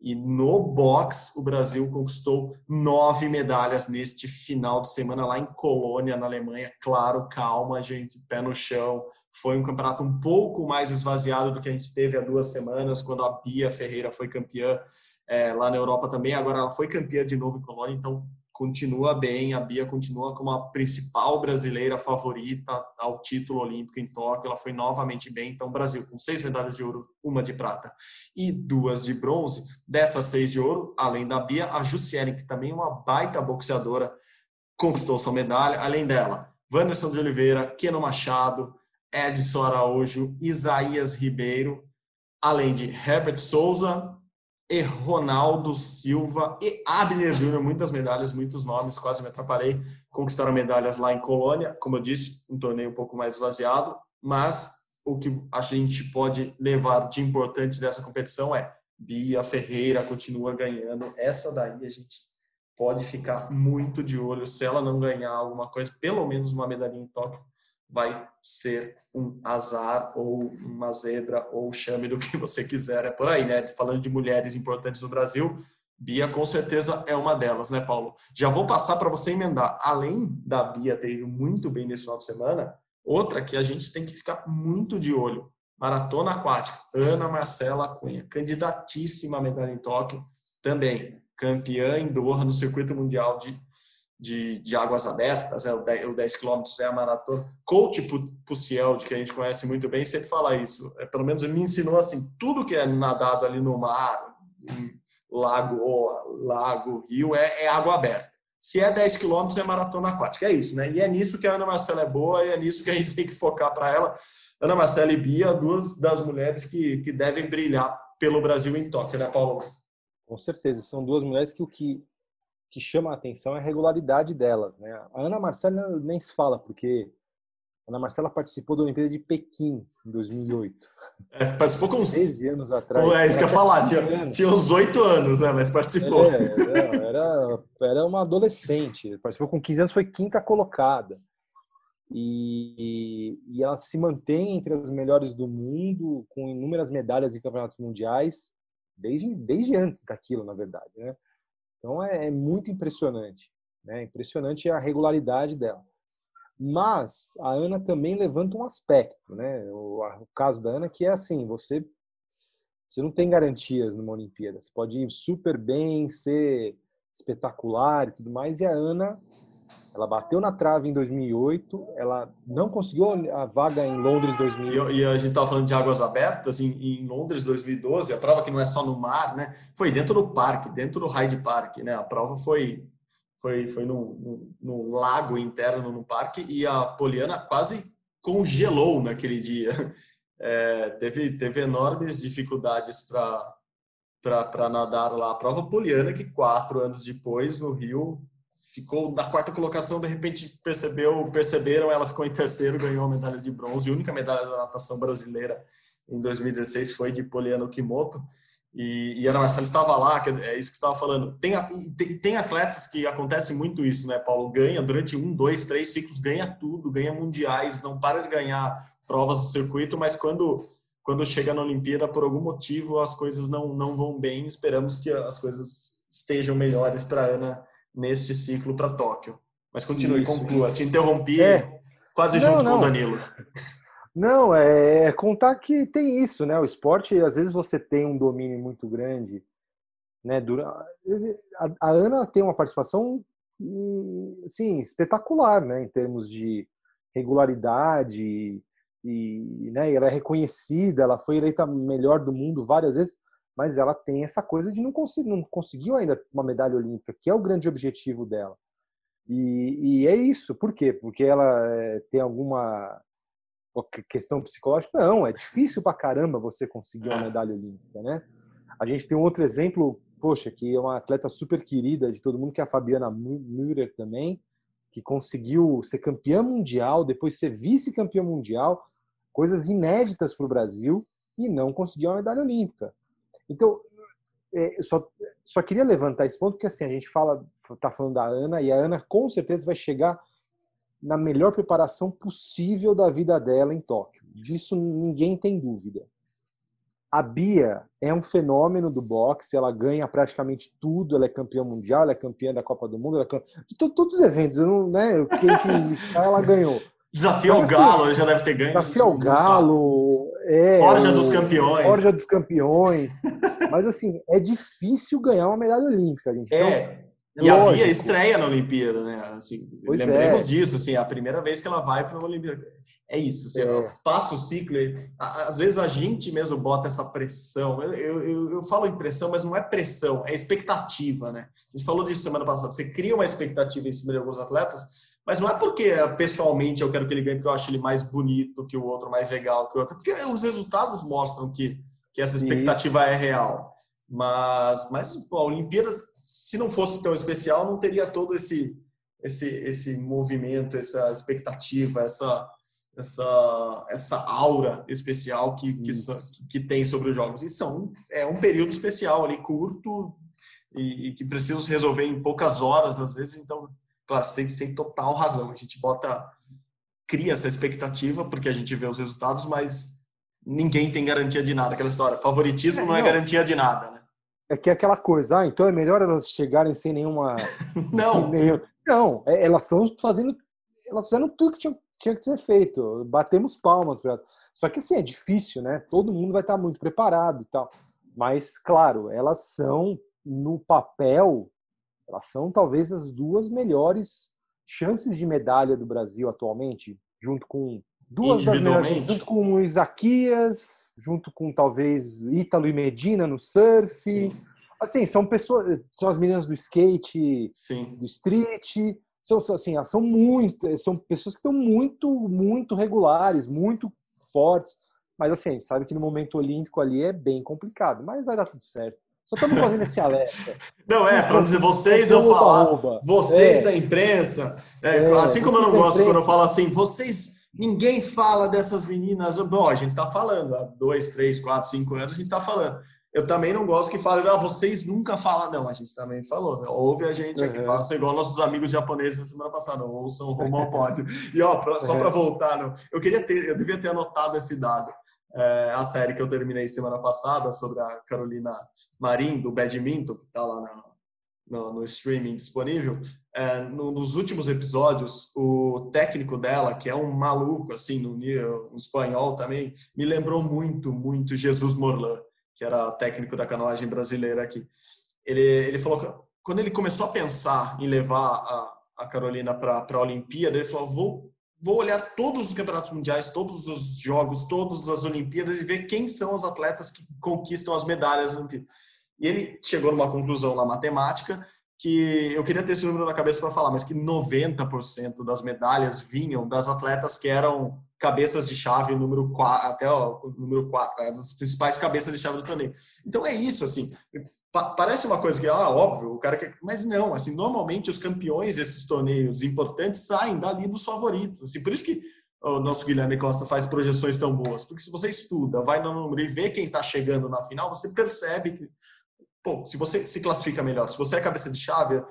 E no boxe, o Brasil conquistou nove medalhas neste final de semana lá em Colônia, na Alemanha. Claro, calma, gente, pé no chão. Foi um campeonato um pouco mais esvaziado do que a gente teve há duas semanas, quando a Bia Ferreira foi campeã é, lá na Europa também. Agora ela foi campeã de novo em Colônia, então continua bem. A Bia continua como a principal brasileira favorita ao título olímpico em Tóquio. Ela foi novamente bem. Então, Brasil com seis medalhas de ouro, uma de prata e duas de bronze. Dessas seis de ouro, além da Bia, a Jussiele, que também é uma baita boxeadora, conquistou sua medalha. Além dela, Wanderson de Oliveira, Keno Machado, Edson Araújo, Isaías Ribeiro, além de Herbert Souza, e Ronaldo Silva e Abner Júnior, muitas medalhas, muitos nomes, quase me atrapalhei. Conquistaram medalhas lá em Colônia, como eu disse, um torneio um pouco mais esvaziado, mas o que a gente pode levar de importante dessa competição é Bia Ferreira continua ganhando. Essa daí a gente pode ficar muito de olho. Se ela não ganhar alguma coisa, pelo menos uma medalhinha em Tóquio, vai ser um azar ou uma zebra ou chame do que você quiser. É por aí, né? Falando de mulheres importantes no Brasil, Bia com certeza é uma delas, né, Paulo? Já vou passar para você emendar. Além da Bia ter ido muito bem nesse final de semana, outra que a gente tem que ficar muito de olho. Maratona aquática, Ana Marcela Cunha, candidatíssima a medalha em Tóquio, também campeã em Doha no circuito mundial de de, de águas abertas, é, o 10, o 10 quilômetros é a maratona. Coach Puciel, que a gente conhece muito bem, sempre fala isso. É, pelo menos me ensinou assim, tudo que é nadado ali no mar, lago, lago, rio, é, é água aberta. Se é 10 quilômetros, é maratona aquática. É isso, né? E é nisso que a Ana Marcela é boa e é nisso que a gente tem que focar para ela. Ana Marcela e Bia, duas das mulheres que, que devem brilhar pelo Brasil em Tóquio, né, Paulo? Com certeza, são duas mulheres que o que que chama a atenção é a regularidade delas, né? A Ana Marcela nem se fala, porque Ana Marcela participou da Olimpíada de Pequim, em 2008. É, participou com uns 13 anos atrás. É isso que eu ia falar, tinha, tinha uns oito anos, né? Mas participou. É, era, era, era uma adolescente, participou com 15 anos, foi quinta colocada. E, e ela se mantém entre as melhores do mundo, com inúmeras medalhas em campeonatos mundiais, desde, desde antes daquilo, na verdade. Né? Então é, é muito impressionante. Né? Impressionante a regularidade dela. Mas a Ana também levanta um aspecto, né? O, o, caso da Ana que é assim, você você não tem garantias numa Olimpíada. Você pode ir super bem, ser espetacular e tudo mais. E a Ana, ela bateu na trave em 2008, ela não conseguiu a vaga em Londres 2008. E, e a gente estava falando de águas abertas em, em, Londres 2012, a prova que não é só no mar, né? Foi dentro do parque, dentro do Hyde Park, né? A prova foi foi, foi no, lago interno no parque e a Poliana quase congelou naquele dia. É, teve, teve enormes dificuldades para nadar lá. A prova Poliana, que quatro anos depois, no Rio, ficou na quarta colocação, de repente percebeu, perceberam, ela ficou em terceiro, ganhou a medalha de bronze. A única medalha da natação brasileira em 2016 foi de Poliana Kimoto. E, e Ana Marcelo estava lá, é isso que estava falando. Tem, tem, tem, atletas que acontece muito isso, né, Paulo? Ganha durante um, dois, três ciclos, ganha tudo, ganha mundiais, não para de ganhar provas do circuito, mas quando, quando chega na Olimpíada, por algum motivo, as coisas não, não vão bem. Esperamos que as coisas estejam melhores para Ana neste ciclo para Tóquio. Mas continue, isso. conclua. Te interrompi é. quase não, junto não. com o Danilo. Não, é, é contar que tem isso, né? O esporte, às vezes você tem um domínio muito grande, né? A, a Ana tem uma participação, sim, espetacular, né? Em termos de regularidade e, né? Ela é reconhecida, ela foi eleita melhor do mundo várias vezes, mas ela tem essa coisa de não, conseguir, não conseguiu ainda uma medalha olímpica, que é o grande objetivo dela. E, e é isso. Por quê? Porque ela é, tem alguma questão psicológica, não, é difícil pra caramba você conseguir uma medalha olímpica, né? A gente tem um outro exemplo, poxa, que é uma atleta super querida de todo mundo, que é a Fabiana Müller também, que conseguiu ser campeã mundial, depois ser vice-campeã mundial, coisas inéditas para o Brasil, e não conseguiu uma medalha olímpica. Então, é, só, só queria levantar esse ponto, porque assim, a gente fala, tá falando da Ana, e a Ana com certeza vai chegar na melhor preparação possível da vida dela em Tóquio. Disso ninguém tem dúvida. A Bia é um fenômeno do boxe, ela ganha praticamente tudo, ela é campeã mundial, ela é campeã da Copa do Mundo, ela é campeã... de todos os eventos, não, né, o que ela ganhou. Desafio ao Galo, assim, já deve ter ganho. Desafio ao Galo, é, Forja dos Campeões. Forja dos Campeões. Mas assim, é difícil ganhar uma medalha olímpica, gente. É. Então, e Lógico. a Bia estreia na Olimpíada, né? Assim, lembremos é. disso, assim, é a primeira vez que ela vai para uma Olimpíada. É isso, assim, é. passa o ciclo. Às vezes a gente mesmo bota essa pressão. Eu, eu, eu, falo em pressão, mas não é pressão, é expectativa, né? A gente falou disso semana passada. Você cria uma expectativa em cima de alguns atletas, mas não é porque pessoalmente eu quero que ele ganhe porque eu acho ele mais bonito que o outro, mais legal que o outro, porque os resultados mostram que, que essa expectativa é real. Mas, mas pô, a Olimpíada se não fosse tão especial, não teria todo esse esse esse movimento, essa expectativa, essa essa essa aura especial que que, que tem sobre os jogos. E são é um período especial ali curto e, e que precisa se resolver em poucas horas às vezes. Então, claro, você tem, total razão. A gente bota cria essa expectativa porque a gente vê os resultados, mas ninguém tem garantia de nada. Aquela história, favoritismo é, não é garantia de nada, né? É que é aquela coisa, ah, então é melhor elas chegarem sem nenhuma. Não! Nenhum... Não, é, elas estão fazendo. Elas fizeram tudo que tinha, tinha que ser feito. Batemos palmas para elas. Só que assim, é difícil, né? Todo mundo vai estar muito preparado e tal. Mas, claro, elas são, no papel, elas são talvez as duas melhores chances de medalha do Brasil atualmente, junto com duas das melhores, junto com o Isaquias, junto com talvez Ítalo e Medina no surf. Sim. Assim, são pessoas, são as meninas do skate, Sim. do street, são assim, são muito, são pessoas que estão muito, muito regulares, muito fortes. Mas assim, sabe que no momento olímpico ali é bem complicado, mas vai dar tudo certo. Só estamos fazendo esse alerta. Não, é, para dizer, vocês eu falar, vocês é. da imprensa, é, é, assim como eu não gosto quando eu falo assim, vocês Ninguém fala dessas meninas. Bom, a gente está falando há dois, três, quatro, cinco anos, a gente está falando. Eu também não gosto que falem, ah, vocês nunca falam. Não, a gente também falou. Né? Ouve a gente aqui, uhum. faça igual nossos amigos japoneses na semana passada, ouçam o Romão Pódio. E ó, pra, só para voltar, não, eu queria ter, eu devia ter anotado esse dado. É, a série que eu terminei semana passada sobre a Carolina Marim, do Badminton, que está lá na, no, no, streaming disponível. É, no, nos últimos episódios, o técnico dela, que é um maluco, assim, no, no espanhol também, me lembrou muito, muito Jesus Morlan que era técnico da canoagem brasileira aqui. Ele, ele falou que quando ele começou a pensar em levar a, a Carolina para a Olimpíada, ele falou: vou, vou olhar todos os campeonatos mundiais, todos os jogos, todas as Olimpíadas e ver quem são os atletas que conquistam as medalhas. E ele chegou numa conclusão na matemática que eu queria ter esse número na cabeça para falar, mas que 90% das medalhas vinham das atletas que eram cabeças de chave número 4, até o número 4, né, as principais cabeças de chave do torneio. Então é isso, assim, parece uma coisa que, ah, óbvio, o cara quer, mas não, assim, normalmente os campeões desses torneios importantes saem dali dos favoritos, assim, por isso que o nosso Guilherme Costa faz projeções tão boas, porque se você estuda, vai no número e vê quem está chegando na final, você percebe que, pô, se você se classifica melhor, se você é cabeça de chave,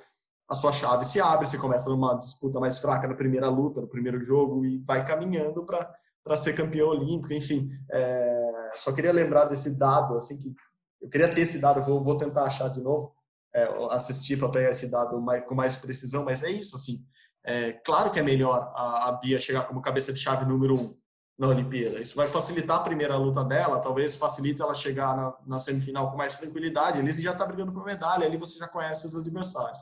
a sua chave se abre, você começa numa disputa mais fraca na primeira luta, no primeiro jogo e vai caminhando para ser campeão olímpico, enfim. É, só queria lembrar desse dado, assim, que eu queria ter esse dado, vou, vou tentar achar de novo, é, assistir para pegar esse dado mais, com mais precisão, mas é isso, assim. É, claro que é melhor a, a Bia chegar como cabeça de chave número um na Olimpíada. Isso vai facilitar a primeira luta dela, talvez facilite ela chegar na, na semifinal com mais tranquilidade. Ali você já está brigando por medalha, ali você já conhece os adversários.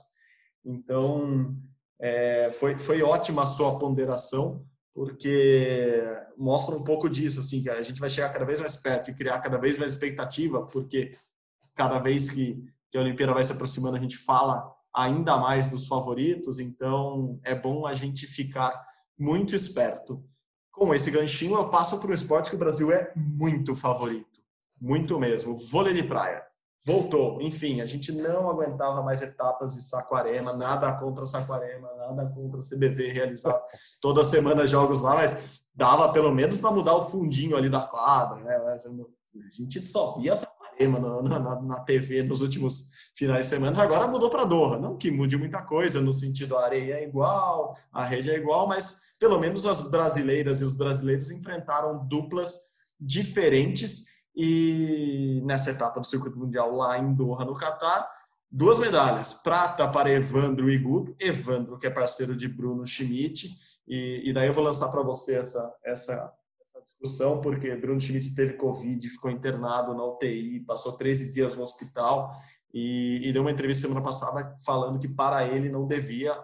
Então, é, foi, foi ótima a sua ponderação, porque mostra um pouco disso, assim, que a gente vai chegar cada vez mais perto e criar cada vez mais expectativa, porque cada vez que, que a Olimpíada vai se aproximando, a gente fala ainda mais dos favoritos, então é bom a gente ficar muito esperto. Com esse ganchinho, eu passo para um esporte que o Brasil é muito favorito, muito mesmo, vôlei de praia voltou. Enfim, a gente não aguentava mais etapas de Saquarema, nada contra Saquarema, nada contra o CBV realizar toda semana jogos lá, mas dava pelo menos para mudar o fundinho ali da quadra, né? Mas a gente só via Saquarema na, na, na TV nos últimos finais de semana, agora mudou para Doha. Não que mude muita coisa, no sentido a areia é igual, a rede é igual, mas pelo menos as brasileiras e os brasileiros enfrentaram duplas diferentes e nessa etapa do circuito mundial lá em Doha, no Catar, duas medalhas, prata para Evandro e Guto, Evandro que é parceiro de Bruno Schmidt, e, e daí eu vou lançar para você essa, essa, essa discussão, porque Bruno Schmidt teve Covid, ficou internado na UTI, passou 13 dias no hospital, e, e deu uma entrevista semana passada falando que para ele não devia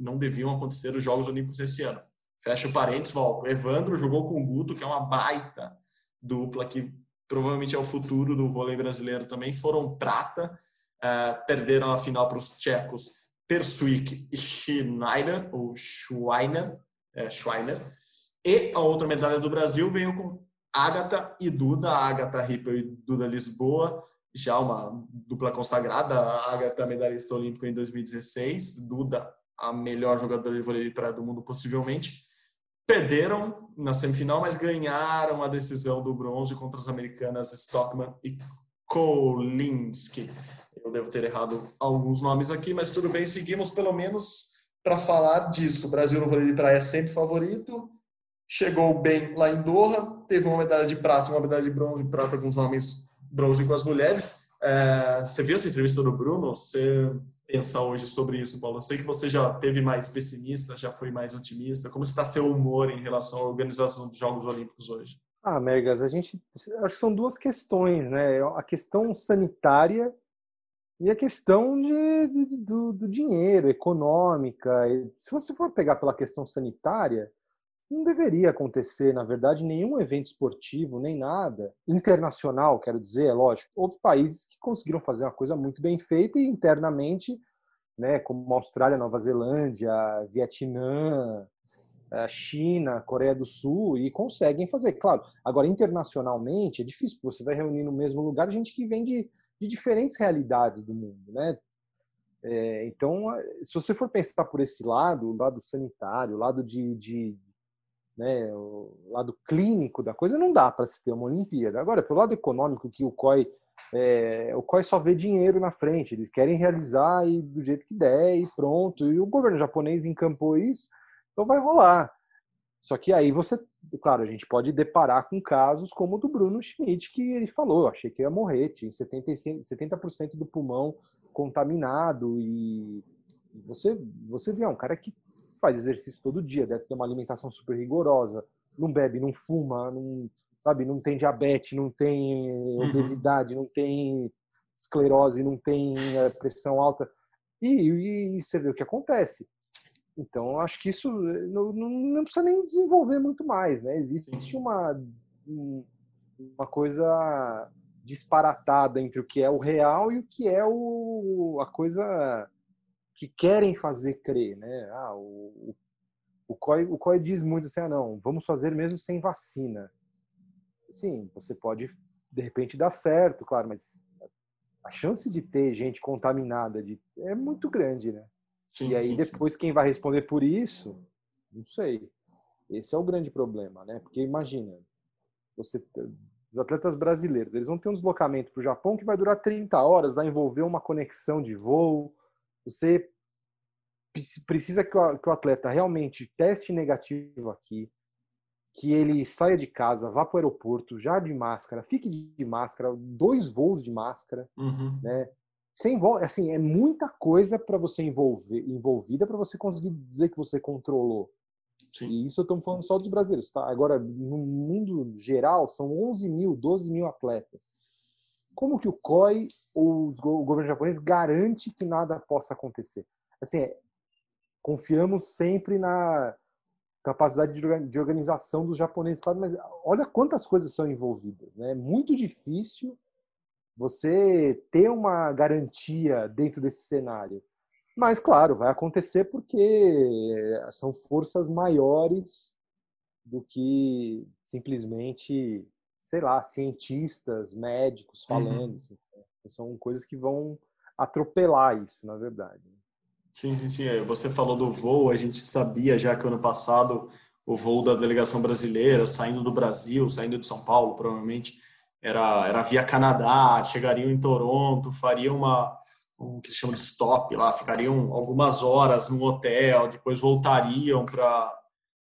não deviam acontecer os Jogos Olímpicos esse ano. Fecha o parênteses, volta. Evandro jogou com o Guto, que é uma baita dupla que provavelmente é o futuro do vôlei brasileiro também, foram prata, uh, perderam a final para os tchecos Perswick e Schneider, ou Schweiner, é, Schweiner, e a outra medalha do Brasil veio com Agatha e Duda, Agatha Rippel e Duda Lisboa, já uma dupla consagrada, a medalhista olímpica em 2016, Duda a melhor jogadora de vôlei de praia do mundo possivelmente, perderam na semifinal, mas ganharam a decisão do bronze contra as americanas Stockman e Kolinski. Eu devo ter errado alguns nomes aqui, mas tudo bem, seguimos pelo menos para falar disso. O Brasil no vôlei de praia é sempre favorito, chegou bem lá em Doha, teve uma medalha de prata, uma medalha de bronze, prata com os homens, bronze com as mulheres. É, você viu essa entrevista do Bruno? Você pensar hoje sobre isso, Paulo? Eu sei que você já teve mais pessimista, já foi mais otimista. Como está seu humor em relação à organização dos Jogos Olímpicos hoje? Ah, Megas, a gente acho que são duas questões, né? A questão sanitária e a questão de, do, do dinheiro, econômica. Se você for pegar pela questão sanitária, não deveria acontecer, na verdade, nenhum evento esportivo, nem nada internacional, quero dizer, é lógico. Houve países que conseguiram fazer uma coisa muito bem feita e internamente, né, como Austrália, Nova Zelândia, Vietnã, China, Coreia do Sul, e conseguem fazer. Claro, agora internacionalmente é difícil, porque você vai reunir no mesmo lugar gente que vem de, de diferentes realidades do mundo, né? É, então, se você for pensar por esse lado, o lado sanitário, o lado de, de né, o lado clínico da coisa, não dá para se ter uma Olimpíada. Agora, pelo lado econômico, que o COI, é, o COI só vê dinheiro na frente, eles querem realizar e do jeito que der e pronto. E o governo japonês encampou isso, então vai rolar. Só que aí você, claro, a gente pode deparar com casos como o do Bruno Schmidt, que ele falou, achei que ia morrer, tinha 70%, 70 do pulmão contaminado e você, você vê, é um cara que faz exercício todo dia, deve ter uma alimentação super rigorosa, não bebe, não fuma, não, sabe, não tem diabetes, não tem uhum. obesidade, não tem esclerose, não tem é, pressão alta. E, e, e, você vê o que acontece. Então, acho que isso não, não, não, precisa nem desenvolver muito mais, né? Existe uma, uma coisa disparatada entre o que é o real e o que é o, a coisa que querem fazer crer, né? Ah, o, o, COI, o COI diz muito assim, ah, não, vamos fazer mesmo sem vacina. Sim, você pode, de repente, dar certo, claro, mas a chance de ter gente contaminada de, é muito grande, né? Sim, e aí sim, depois sim. quem vai responder por isso, não sei. Esse é o grande problema, né? Porque imagina, você os atletas brasileiros, eles vão ter um deslocamento para o Japão que vai durar 30 horas, vai envolver uma conexão de voo, você precisa que o atleta realmente teste negativo aqui, que ele saia de casa, vá para o aeroporto já de máscara, fique de máscara, dois voos de máscara, uhum. né? Sem assim, é muita coisa para você envolver, envolvida para você conseguir dizer que você controlou. Sim. E isso eu estou falando só dos brasileiros, tá? Agora, no mundo geral, são 11 mil, 12 mil atletas como que o COI ou o governo japonês garante que nada possa acontecer? Assim, é, confiamos sempre na capacidade de organização dos japoneses, claro, mas olha quantas coisas são envolvidas, né? É muito difícil você ter uma garantia dentro desse cenário. Mas, claro, vai acontecer porque são forças maiores do que simplesmente sei lá, cientistas, médicos uhum. falando. Uhum. Assim, são coisas que vão atropelar isso, na verdade. Sim, sim, sim. É, você falou do voo, a gente sabia já que ano passado o voo da delegação brasileira, saindo do Brasil, saindo de São Paulo, provavelmente, era, era via Canadá, chegariam em Toronto, fariam uma, um que eles chamam de stop lá, ficariam algumas horas no hotel, depois voltariam para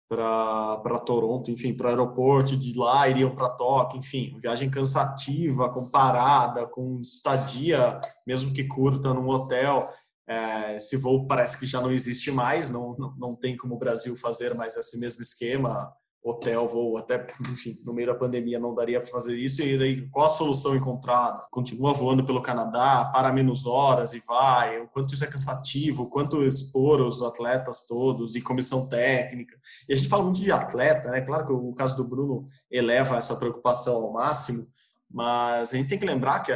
para Toronto, enfim, para o aeroporto, de lá iriam para Tóquio, enfim, viagem cansativa, com parada, com estadia, mesmo que curta, num hotel. É, esse voo parece que já não existe mais, não, não, não tem como o Brasil fazer mais esse mesmo esquema hotel, voo, até, enfim, no meio da pandemia não daria para fazer isso. E daí, qual a solução encontrada? Continua voando pelo Canadá, para menos horas e vai. O quanto isso é cansativo, o quanto expor os atletas todos e comissão técnica. E a gente fala muito de atleta, né? Claro que o caso do Bruno eleva essa preocupação ao máximo, mas a gente tem que lembrar que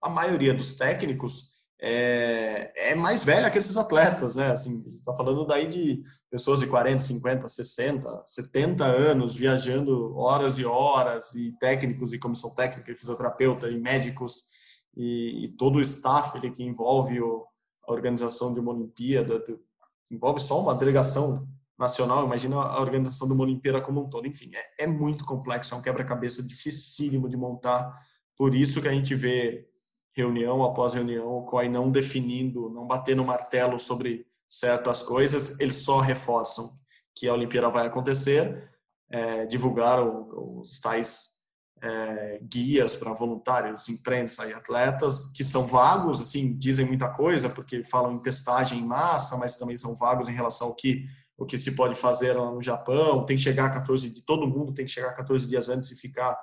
a maioria dos técnicos é, é mais velha que esses atletas, né? Assim, está falando daí de pessoas de 40, 50, 60, 70 anos viajando horas e horas, e técnicos e comissão técnica, e fisioterapeuta e médicos e, e todo o staff ele, que envolve o, a organização de uma Olimpíada, envolve só uma delegação nacional, imagina a organização de uma Olimpíada como um todo. Enfim, é, é muito complexo, é um quebra-cabeça dificílimo de montar, por isso que a gente vê reunião após reunião, o COI não definindo, não batendo martelo sobre certas coisas, eles só reforçam que a Olimpíada vai acontecer, é, divulgaram os tais é, guias para voluntários, imprensa e atletas, que são vagos, assim, dizem muita coisa, porque falam em testagem em massa, mas também são vagos em relação ao que, o que se pode fazer no Japão, tem que chegar 14 de todo mundo tem que chegar 14 dias antes e ficar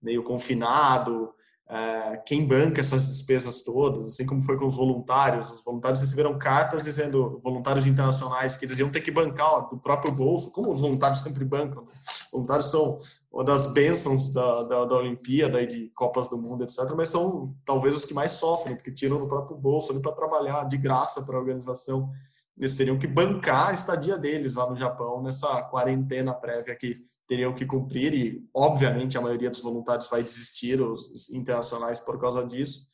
meio confinado, é, quem banca essas despesas todas, assim como foi com os voluntários. Os voluntários receberam cartas dizendo, voluntários internacionais, que eles iam ter que bancar ó, do próprio bolso, como os voluntários sempre bancam. Né? Voluntários são uma das bênçãos da, da, da Olimpíada e de Copas do Mundo, etc., mas são talvez os que mais sofrem, porque tiram do próprio bolso ali para trabalhar de graça para a organização eles teriam que bancar a estadia deles lá no Japão nessa quarentena prévia que teriam que cumprir e obviamente a maioria dos voluntários vai desistir os internacionais por causa disso.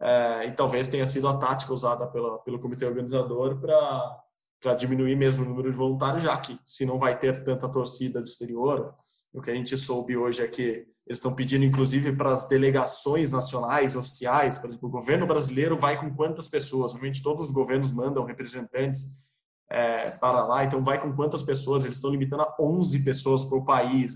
É, e talvez tenha sido a tática usada pela, pelo comitê organizador para para diminuir mesmo o número de voluntários, já que se não vai ter tanta torcida do exterior, o que a gente soube hoje é que eles estão pedindo, inclusive, para as delegações nacionais, oficiais, por exemplo, o governo brasileiro vai com quantas pessoas? Normalmente todos os governos mandam representantes é, para lá, então vai com quantas pessoas? Eles estão limitando a 11 pessoas por país.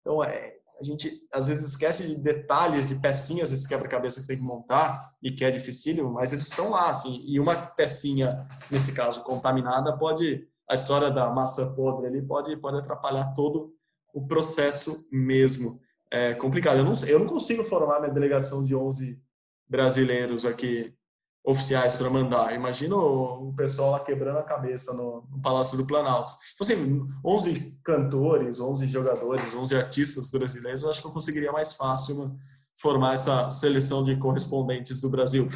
Então, é, a gente às vezes esquece de detalhes, de pecinhas desse quebra-cabeça que tem que montar e que é dificílimo, mas eles estão lá, assim, e uma pecinha, nesse caso, contaminada, pode, a história da massa podre ali pode, pode atrapalhar todo o processo mesmo. É complicado. Eu não, eu não consigo formar minha delegação de 11 brasileiros aqui oficiais para mandar. Imagina o, pessoal lá quebrando a cabeça no, no, Palácio do Planalto. Se fossem 11 cantores, 11 jogadores, 11 artistas brasileiros, eu acho que eu conseguiria mais fácil formar essa seleção de correspondentes do Brasil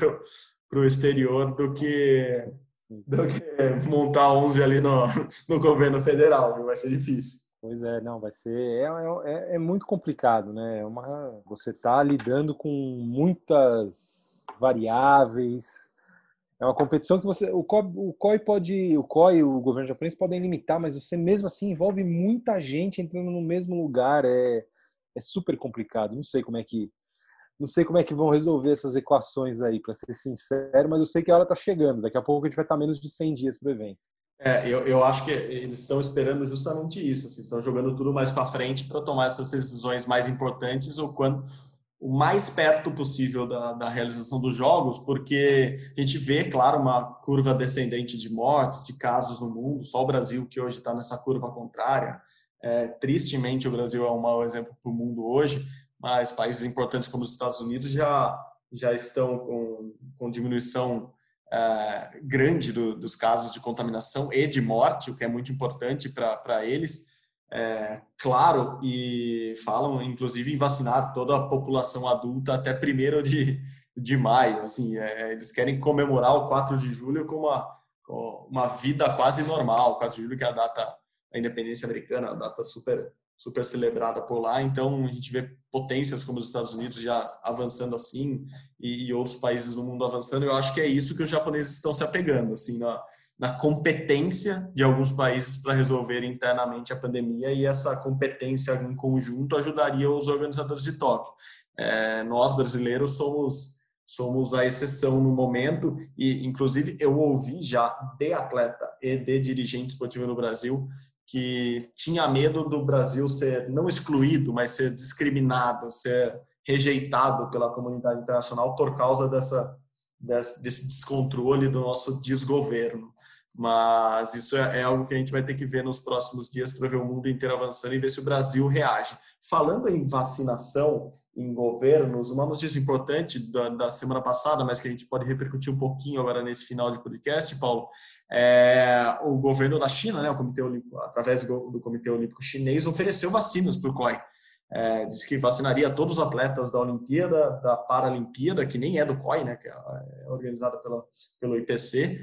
para o exterior do que, do que montar 11 ali no, no governo federal. Vai ser difícil. Pois é, não, vai ser. É, é, é muito complicado, né? É uma, você está lidando com muitas variáveis. É uma competição que você. O COI, o pode. O COI e o governo japonês podem limitar, mas você mesmo assim envolve muita gente entrando no mesmo lugar. É, é super complicado. Não sei como é que. Não sei como é que vão resolver essas equações aí, para ser sincero, mas eu sei que a hora está chegando. Daqui a pouco a gente vai estar menos de 100 dias para o evento. É, eu, eu acho que eles estão esperando justamente isso, assim, estão jogando tudo mais para frente para tomar essas decisões mais importantes o quando o mais perto possível da, da, realização dos jogos, porque a gente vê, claro, uma curva descendente de mortes, de casos no mundo, só o Brasil que hoje está nessa curva contrária. É, tristemente, o Brasil é um mau exemplo para o mundo hoje, mas países importantes como os Estados Unidos já, já estão com, com diminuição uh, grande do, dos casos de contaminação e de morte, o que é muito importante para eles. É, claro, e falam inclusive em vacinar toda a população adulta até 1 de, de maio. Assim, é, eles querem comemorar o 4 de julho com uma, uma vida quase normal. O 4 de julho, que é a data da independência americana, a data super super celebrada por lá. Então a gente vê potências como os Estados Unidos já avançando assim e, e, outros países do mundo avançando. Eu acho que é isso que os japoneses estão se apegando, assim, na, na competência de alguns países para resolver internamente a pandemia e essa competência em conjunto ajudaria os organizadores de Tóquio. É, nós brasileiros somos somos a exceção no momento e inclusive eu ouvi já de atleta e de dirigente esportivo no Brasil que tinha medo do Brasil ser não excluído, mas ser discriminado, ser rejeitado pela comunidade internacional por causa dessa desse descontrole do nosso desgoverno. Mas isso é, é algo que a gente vai ter que ver nos próximos dias para ver o mundo inteiro avançando e ver se o Brasil reage. Falando em vacinação em governos, uma notícia importante da, da semana passada, mas que a gente pode repercutir um pouquinho agora nesse final de podcast, Paulo, é, o governo da China, né, o Comitê Olímpico, através do, Comitê Olímpico Chinês, ofereceu vacinas para o COI. É, disse que vacinaria todos os atletas da Olimpíada, da Paralimpíada, que nem é do COI, né, que é, é organizada pelo IPC,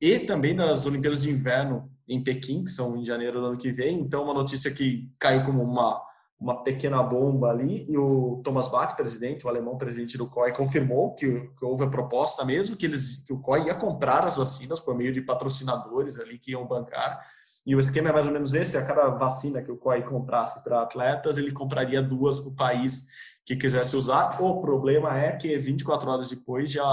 e também das Olimpíadas de Inverno em Pequim, que são em janeiro do ano que vem. Então, uma notícia que caiu como uma uma pequena bomba ali e o Thomas Bach, presidente, o alemão presidente do COI, confirmou que, que, houve a proposta mesmo, que, eles, que o COI ia comprar as vacinas por meio de patrocinadores ali que iam bancar. E o esquema é mais ou menos esse: a cada vacina que o COI comprasse para atletas, ele compraria duas para o país que quisesse usar. O problema é que 24 horas depois já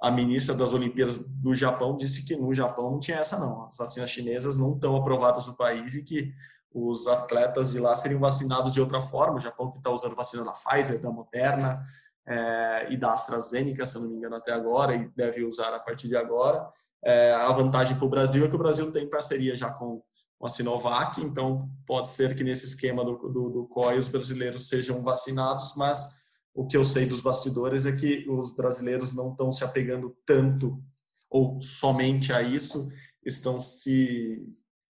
a ministra das Olimpíadas do Japão disse que no Japão não tinha essa não. As vacinas chinesas não estão aprovadas no país e que os atletas de lá seriam vacinados de outra forma. O Japão que está usando vacina da Pfizer, da Moderna é, e da AstraZeneca, se não me engano, até agora, e deve usar a partir de agora. É, a vantagem para o Brasil é que o Brasil tem parceria já com, com a Sinovac, então pode ser que nesse esquema do, do, do COI os brasileiros sejam vacinados, mas o que eu sei dos bastidores é que os brasileiros não estão se apegando tanto ou somente a isso, estão se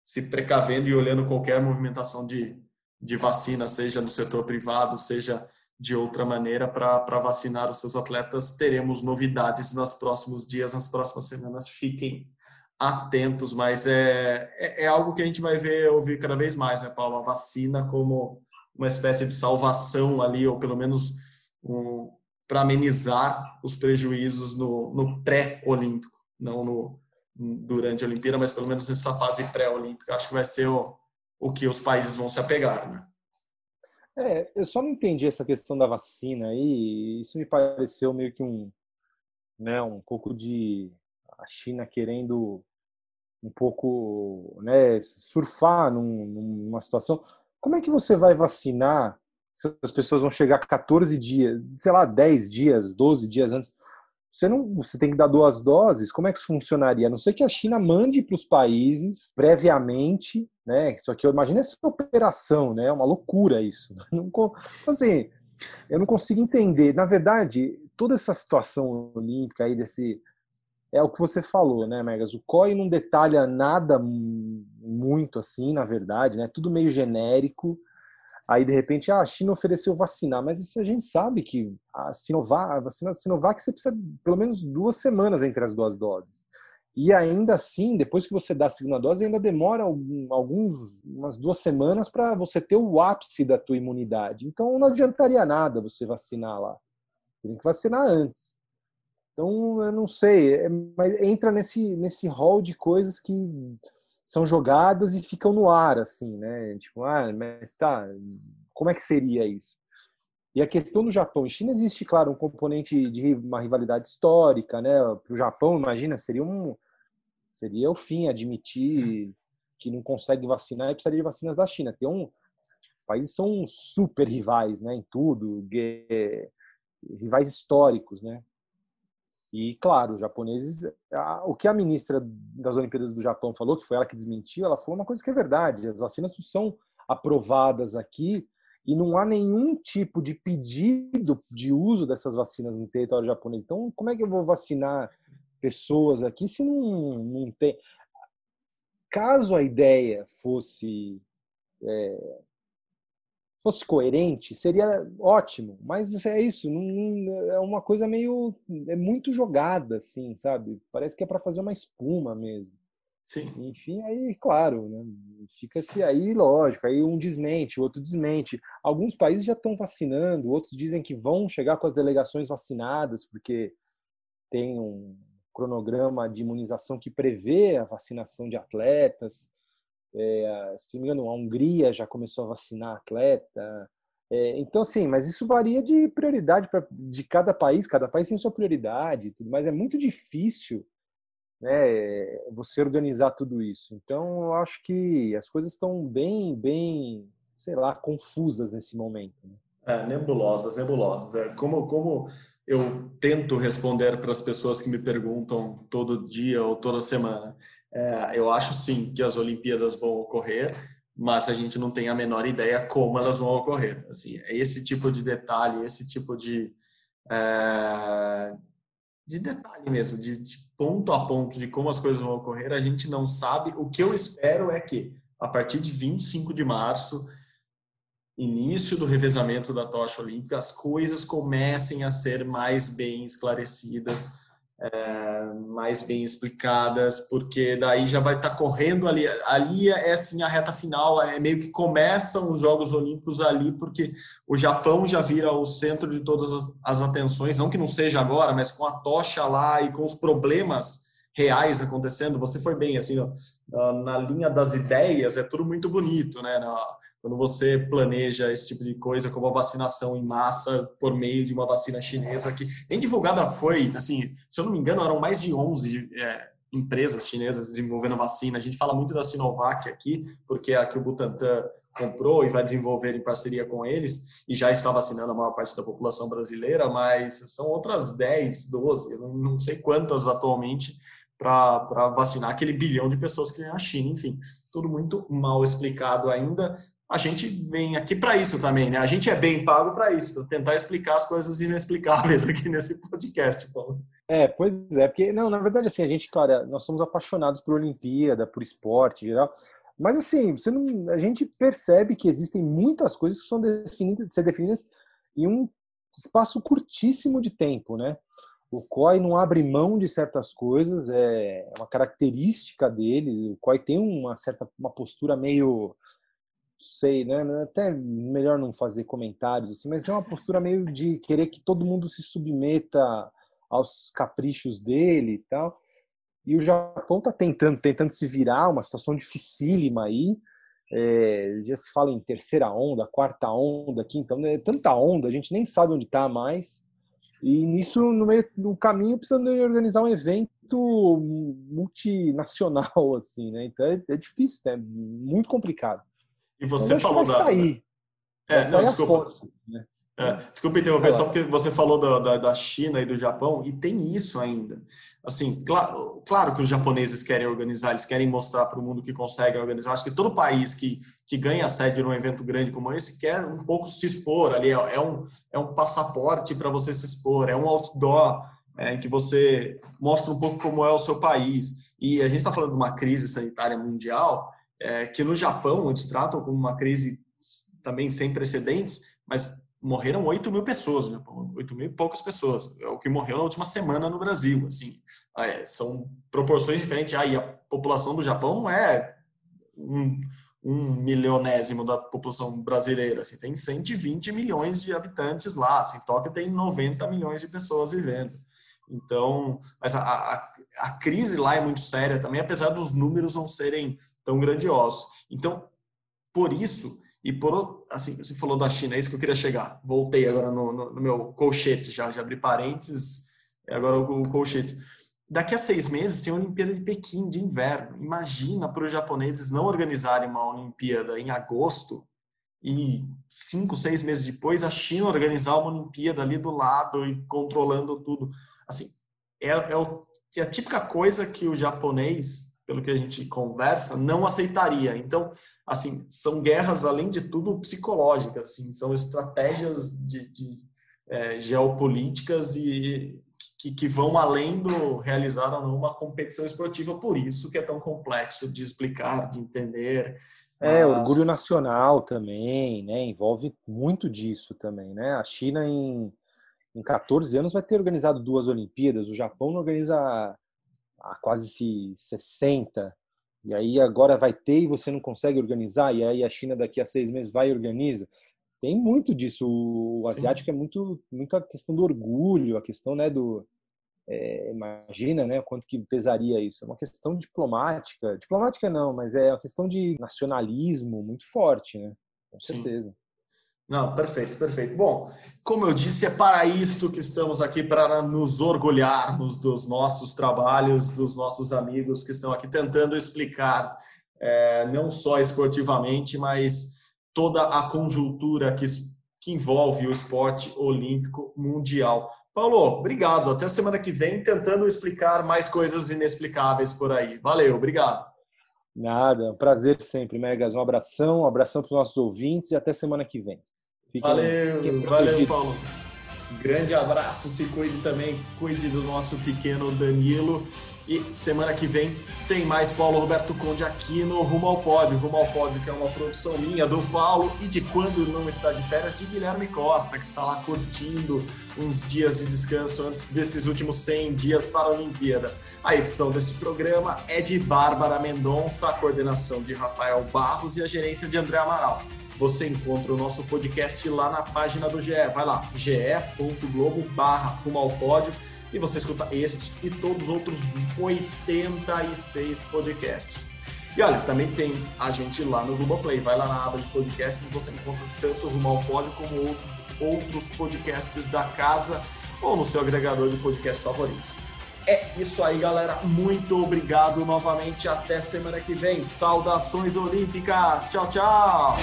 se precavendo e olhando qualquer movimentação de, de vacina, seja no setor privado, seja de outra maneira, para vacinar os seus atletas. Teremos novidades nos próximos dias, nas próximas semanas. Fiquem atentos, mas é, é, é, algo que a gente vai ver, ouvir cada vez mais, né, Paulo? A vacina como uma espécie de salvação ali, ou pelo menos um, para amenizar os prejuízos no, no pré-olímpico, não no, durante a Olimpíada, mas pelo menos nessa fase pré-olímpica, acho que vai ser o, o que os países vão se apegar, né? É, eu só não entendi essa questão da vacina aí. Isso me pareceu meio que um, né, um pouco de a China querendo um pouco, né, surfar num, numa situação. Como é que você vai vacinar as pessoas vão chegar 14 dias, sei lá, 10 dias, 12 dias antes? Você não, você tem que dar duas doses. Como é que isso funcionaria? A não ser que a China mande para os países previamente, né? Só que eu imagino essa operação, né? É uma loucura isso. Não, assim, eu não consigo entender. Na verdade, toda essa situação olímpica aí desse é o que você falou, né, Megas? O COI não detalha nada muito assim, na verdade, né? Tudo meio genérico. Aí, de repente, ah, a China ofereceu vacinar, mas a gente sabe que a Sinovac, a vacina Sinovac, você precisa pelo menos duas semanas entre as duas doses. E ainda assim, depois que você dá a segunda dose, ainda demora alguns, umas duas semanas para você ter o ápice da tua imunidade. Então, não adiantaria nada você vacinar lá. Tem que vacinar antes. Então, eu não sei, é, mas entra nesse, nesse hall de coisas que são jogadas e ficam no ar, assim, né? Tipo, ah, mas tá, como é que seria isso? E a questão do Japão e China existe, claro, um componente de uma rivalidade histórica, né? Para o Japão, imagina, seria um seria o fim admitir que não consegue vacinar e precisaria de vacinas da China. Tem um, os países são super rivais, né? Em tudo, rivais históricos, né? E, claro, os japoneses. o que a ministra das Olimpíadas do Japão falou, que foi ela que desmentiu, ela falou uma coisa que é verdade: as vacinas são aprovadas aqui e não há nenhum tipo de pedido de uso dessas vacinas no território japonês. Então, como é que eu vou vacinar pessoas aqui se não, não tem. Caso a ideia fosse é, fosse coerente, seria ótimo. Mas é isso, não, é uma coisa meio. É muito jogada, assim, sabe? Parece que é para fazer uma espuma mesmo. Sim. Enfim, aí, claro, né? fica-se aí, lógico, aí um desmente, o outro desmente. Alguns países já estão vacinando, outros dizem que vão chegar com as delegações vacinadas, porque tem um cronograma de imunização que prevê a vacinação de atletas. É, se não me engano, a Hungria já começou a vacinar atleta. É, então, sim, mas isso varia de prioridade pra, de cada país, cada país tem sua prioridade, tudo, mas é muito difícil né, você organizar tudo isso. Então, eu acho que as coisas estão bem, bem, sei lá, confusas nesse momento. Né? É, nebulosas, nebulosas. É, como, como eu tento responder para as pessoas que me perguntam todo dia ou toda semana. É, eu acho sim que as Olimpíadas vão ocorrer, mas a gente não tem a menor ideia como elas vão ocorrer. Assim, é esse tipo de detalhe, esse tipo de é, de detalhe mesmo, de, de ponto a ponto de como as coisas vão ocorrer, a gente não sabe. O que eu espero é que a partir de 25 de março início do revezamento da tocha olímpica, as coisas comecem a ser mais bem esclarecidas, é, mais bem explicadas, porque daí já vai estar tá correndo ali. Ali é assim a reta final, é meio que começam os Jogos Olímpicos ali, porque o Japão já vira o centro de todas as atenções, não que não seja agora, mas com a tocha lá e com os problemas reais acontecendo. Você foi bem assim, na linha das ideias, é tudo muito bonito, né? quando você planeja esse tipo de coisa, como a vacinação em massa por meio de uma vacina chinesa, que nem divulgada foi, assim, se eu não me engano, eram mais de 11 é, empresas chinesas desenvolvendo vacina. A gente fala muito da Sinovac aqui, porque é a que o Butantan comprou e vai desenvolver em parceria com eles, e já está vacinando a maior parte da população brasileira, mas são outras 10, 12, não sei quantas atualmente, para vacinar aquele bilhão de pessoas que tem na China. Enfim, tudo muito mal explicado ainda a gente vem aqui para isso também, né? A gente é bem pago para isso, para tentar explicar as coisas inexplicáveis aqui nesse podcast, Paulo. É, pois é, porque, não, na verdade, assim, a gente, claro, nós somos apaixonados por Olimpíada, por esporte em geral, mas, assim, você não, a gente percebe que existem muitas coisas que são definidas, ser definidas em um espaço curtíssimo de tempo, né? O COI não abre mão de certas coisas, é uma característica dele. O COI tem uma certa uma postura meio sei, né? É até melhor não fazer comentários assim, mas é uma postura meio de querer que todo mundo se submeta aos caprichos dele e tal. E o Japão está tentando, tentando se virar, uma situação dificílima aí. É, já se fala em terceira onda, quarta onda, quinta onda, é tanta onda, a gente nem sabe onde está mais. E nisso, no meio do caminho, precisando organizar um evento multinacional, assim, né? Então é, é difícil, né? Muito complicado. E você falou vai sair. É, não, desculpa. Força, né? É, desculpa interromper, só porque você falou da, da, da, China e do Japão, e tem isso ainda. Assim, claro, claro que os japoneses querem organizar, eles querem mostrar para o mundo que conseguem organizar. Acho que todo país que, que ganha sede num evento grande como esse quer um pouco se expor ali. É, é um, é um passaporte para você se expor, é um outdoor é, em que você mostra um pouco como é o seu país. E a gente está falando de uma crise sanitária mundial, é, que no Japão eles tratam como uma crise também sem precedentes, mas morreram 8 mil pessoas Japão, 8 mil e poucas pessoas, é o que morreu na última semana no Brasil, assim, é, são proporções diferentes, aí ah, a população do Japão não é um, um milionésimo da população brasileira, assim, tem 120 milhões de habitantes lá, assim, Tóquio tem 90 milhões de pessoas vivendo, então, mas a, a, a crise lá é muito séria também, apesar dos números não serem tão grandiosos, então, por isso, e por assim, você falou da China, é isso que eu queria chegar. Voltei agora no, no, no meu colchete, já, já abri parênteses, agora o, colchete. Daqui a seis meses tem a Olimpíada de Pequim de inverno. Imagina para os japoneses não organizarem uma Olimpíada em agosto e cinco, seis meses depois a China organizar uma Olimpíada ali do lado e controlando tudo. Assim, é, é, o, é a típica coisa que o japonês pelo que a gente conversa, não aceitaria. Então, assim, são guerras, além de tudo, psicológicas, assim, são estratégias de, de é, geopolíticas e que, que, vão além do realizar ou não uma competição esportiva, por isso que é tão complexo de explicar, de entender. É, Mas... orgulho nacional também, né? Envolve muito disso também, né? A China em, em 14 anos vai ter organizado duas Olimpíadas, o Japão não organiza há quase 60, e aí agora vai ter e você não consegue organizar, e aí a China daqui a seis meses vai e organiza. Tem muito disso. O asiático é muito, muito a questão do orgulho, a questão né, do. É, imagina né, quanto que pesaria isso. É uma questão diplomática. Diplomática não, mas é uma questão de nacionalismo muito forte, né? Com certeza. Sim. Não, perfeito, perfeito. Bom, como eu disse, é para isto que estamos aqui, para nos orgulharmos dos nossos trabalhos, dos nossos amigos que estão aqui tentando explicar, é, não só esportivamente, mas toda a conjuntura que, que envolve o esporte olímpico mundial. Paulo, obrigado. Até semana que vem, tentando explicar mais coisas inexplicáveis por aí. Valeu, obrigado. Nada, um prazer sempre, Megas. Um abração, um abração para os nossos ouvintes e até semana que vem. Fiquem, valeu, fiquem valeu, Paulo. Grande abraço, se cuide também, cuide do nosso pequeno Danilo. E semana que vem tem mais Paulo Roberto Conde aqui no Rumo ao Pódio. Rumo ao Pódio, que é uma produção minha, do Paulo e de quando não está de férias, de Guilherme Costa, que está lá curtindo uns dias de descanso antes desses últimos 100 dias para a Olimpíada. A edição deste programa é de Bárbara Mendonça, a coordenação de Rafael Barros e a gerência de André Amaral você encontra o nosso podcast lá na página do GE. Vai lá, ge.globo barra e você escuta este e todos os outros 86 podcasts. E olha, também tem a gente lá no Google Play. Vai lá na aba de podcasts, você encontra tanto o Rumo ao Pódio como outros podcasts da casa ou no seu agregador de podcast favoritos. É isso aí, galera. Muito obrigado novamente. Até semana que vem. Saudações olímpicas. Tchau, tchau.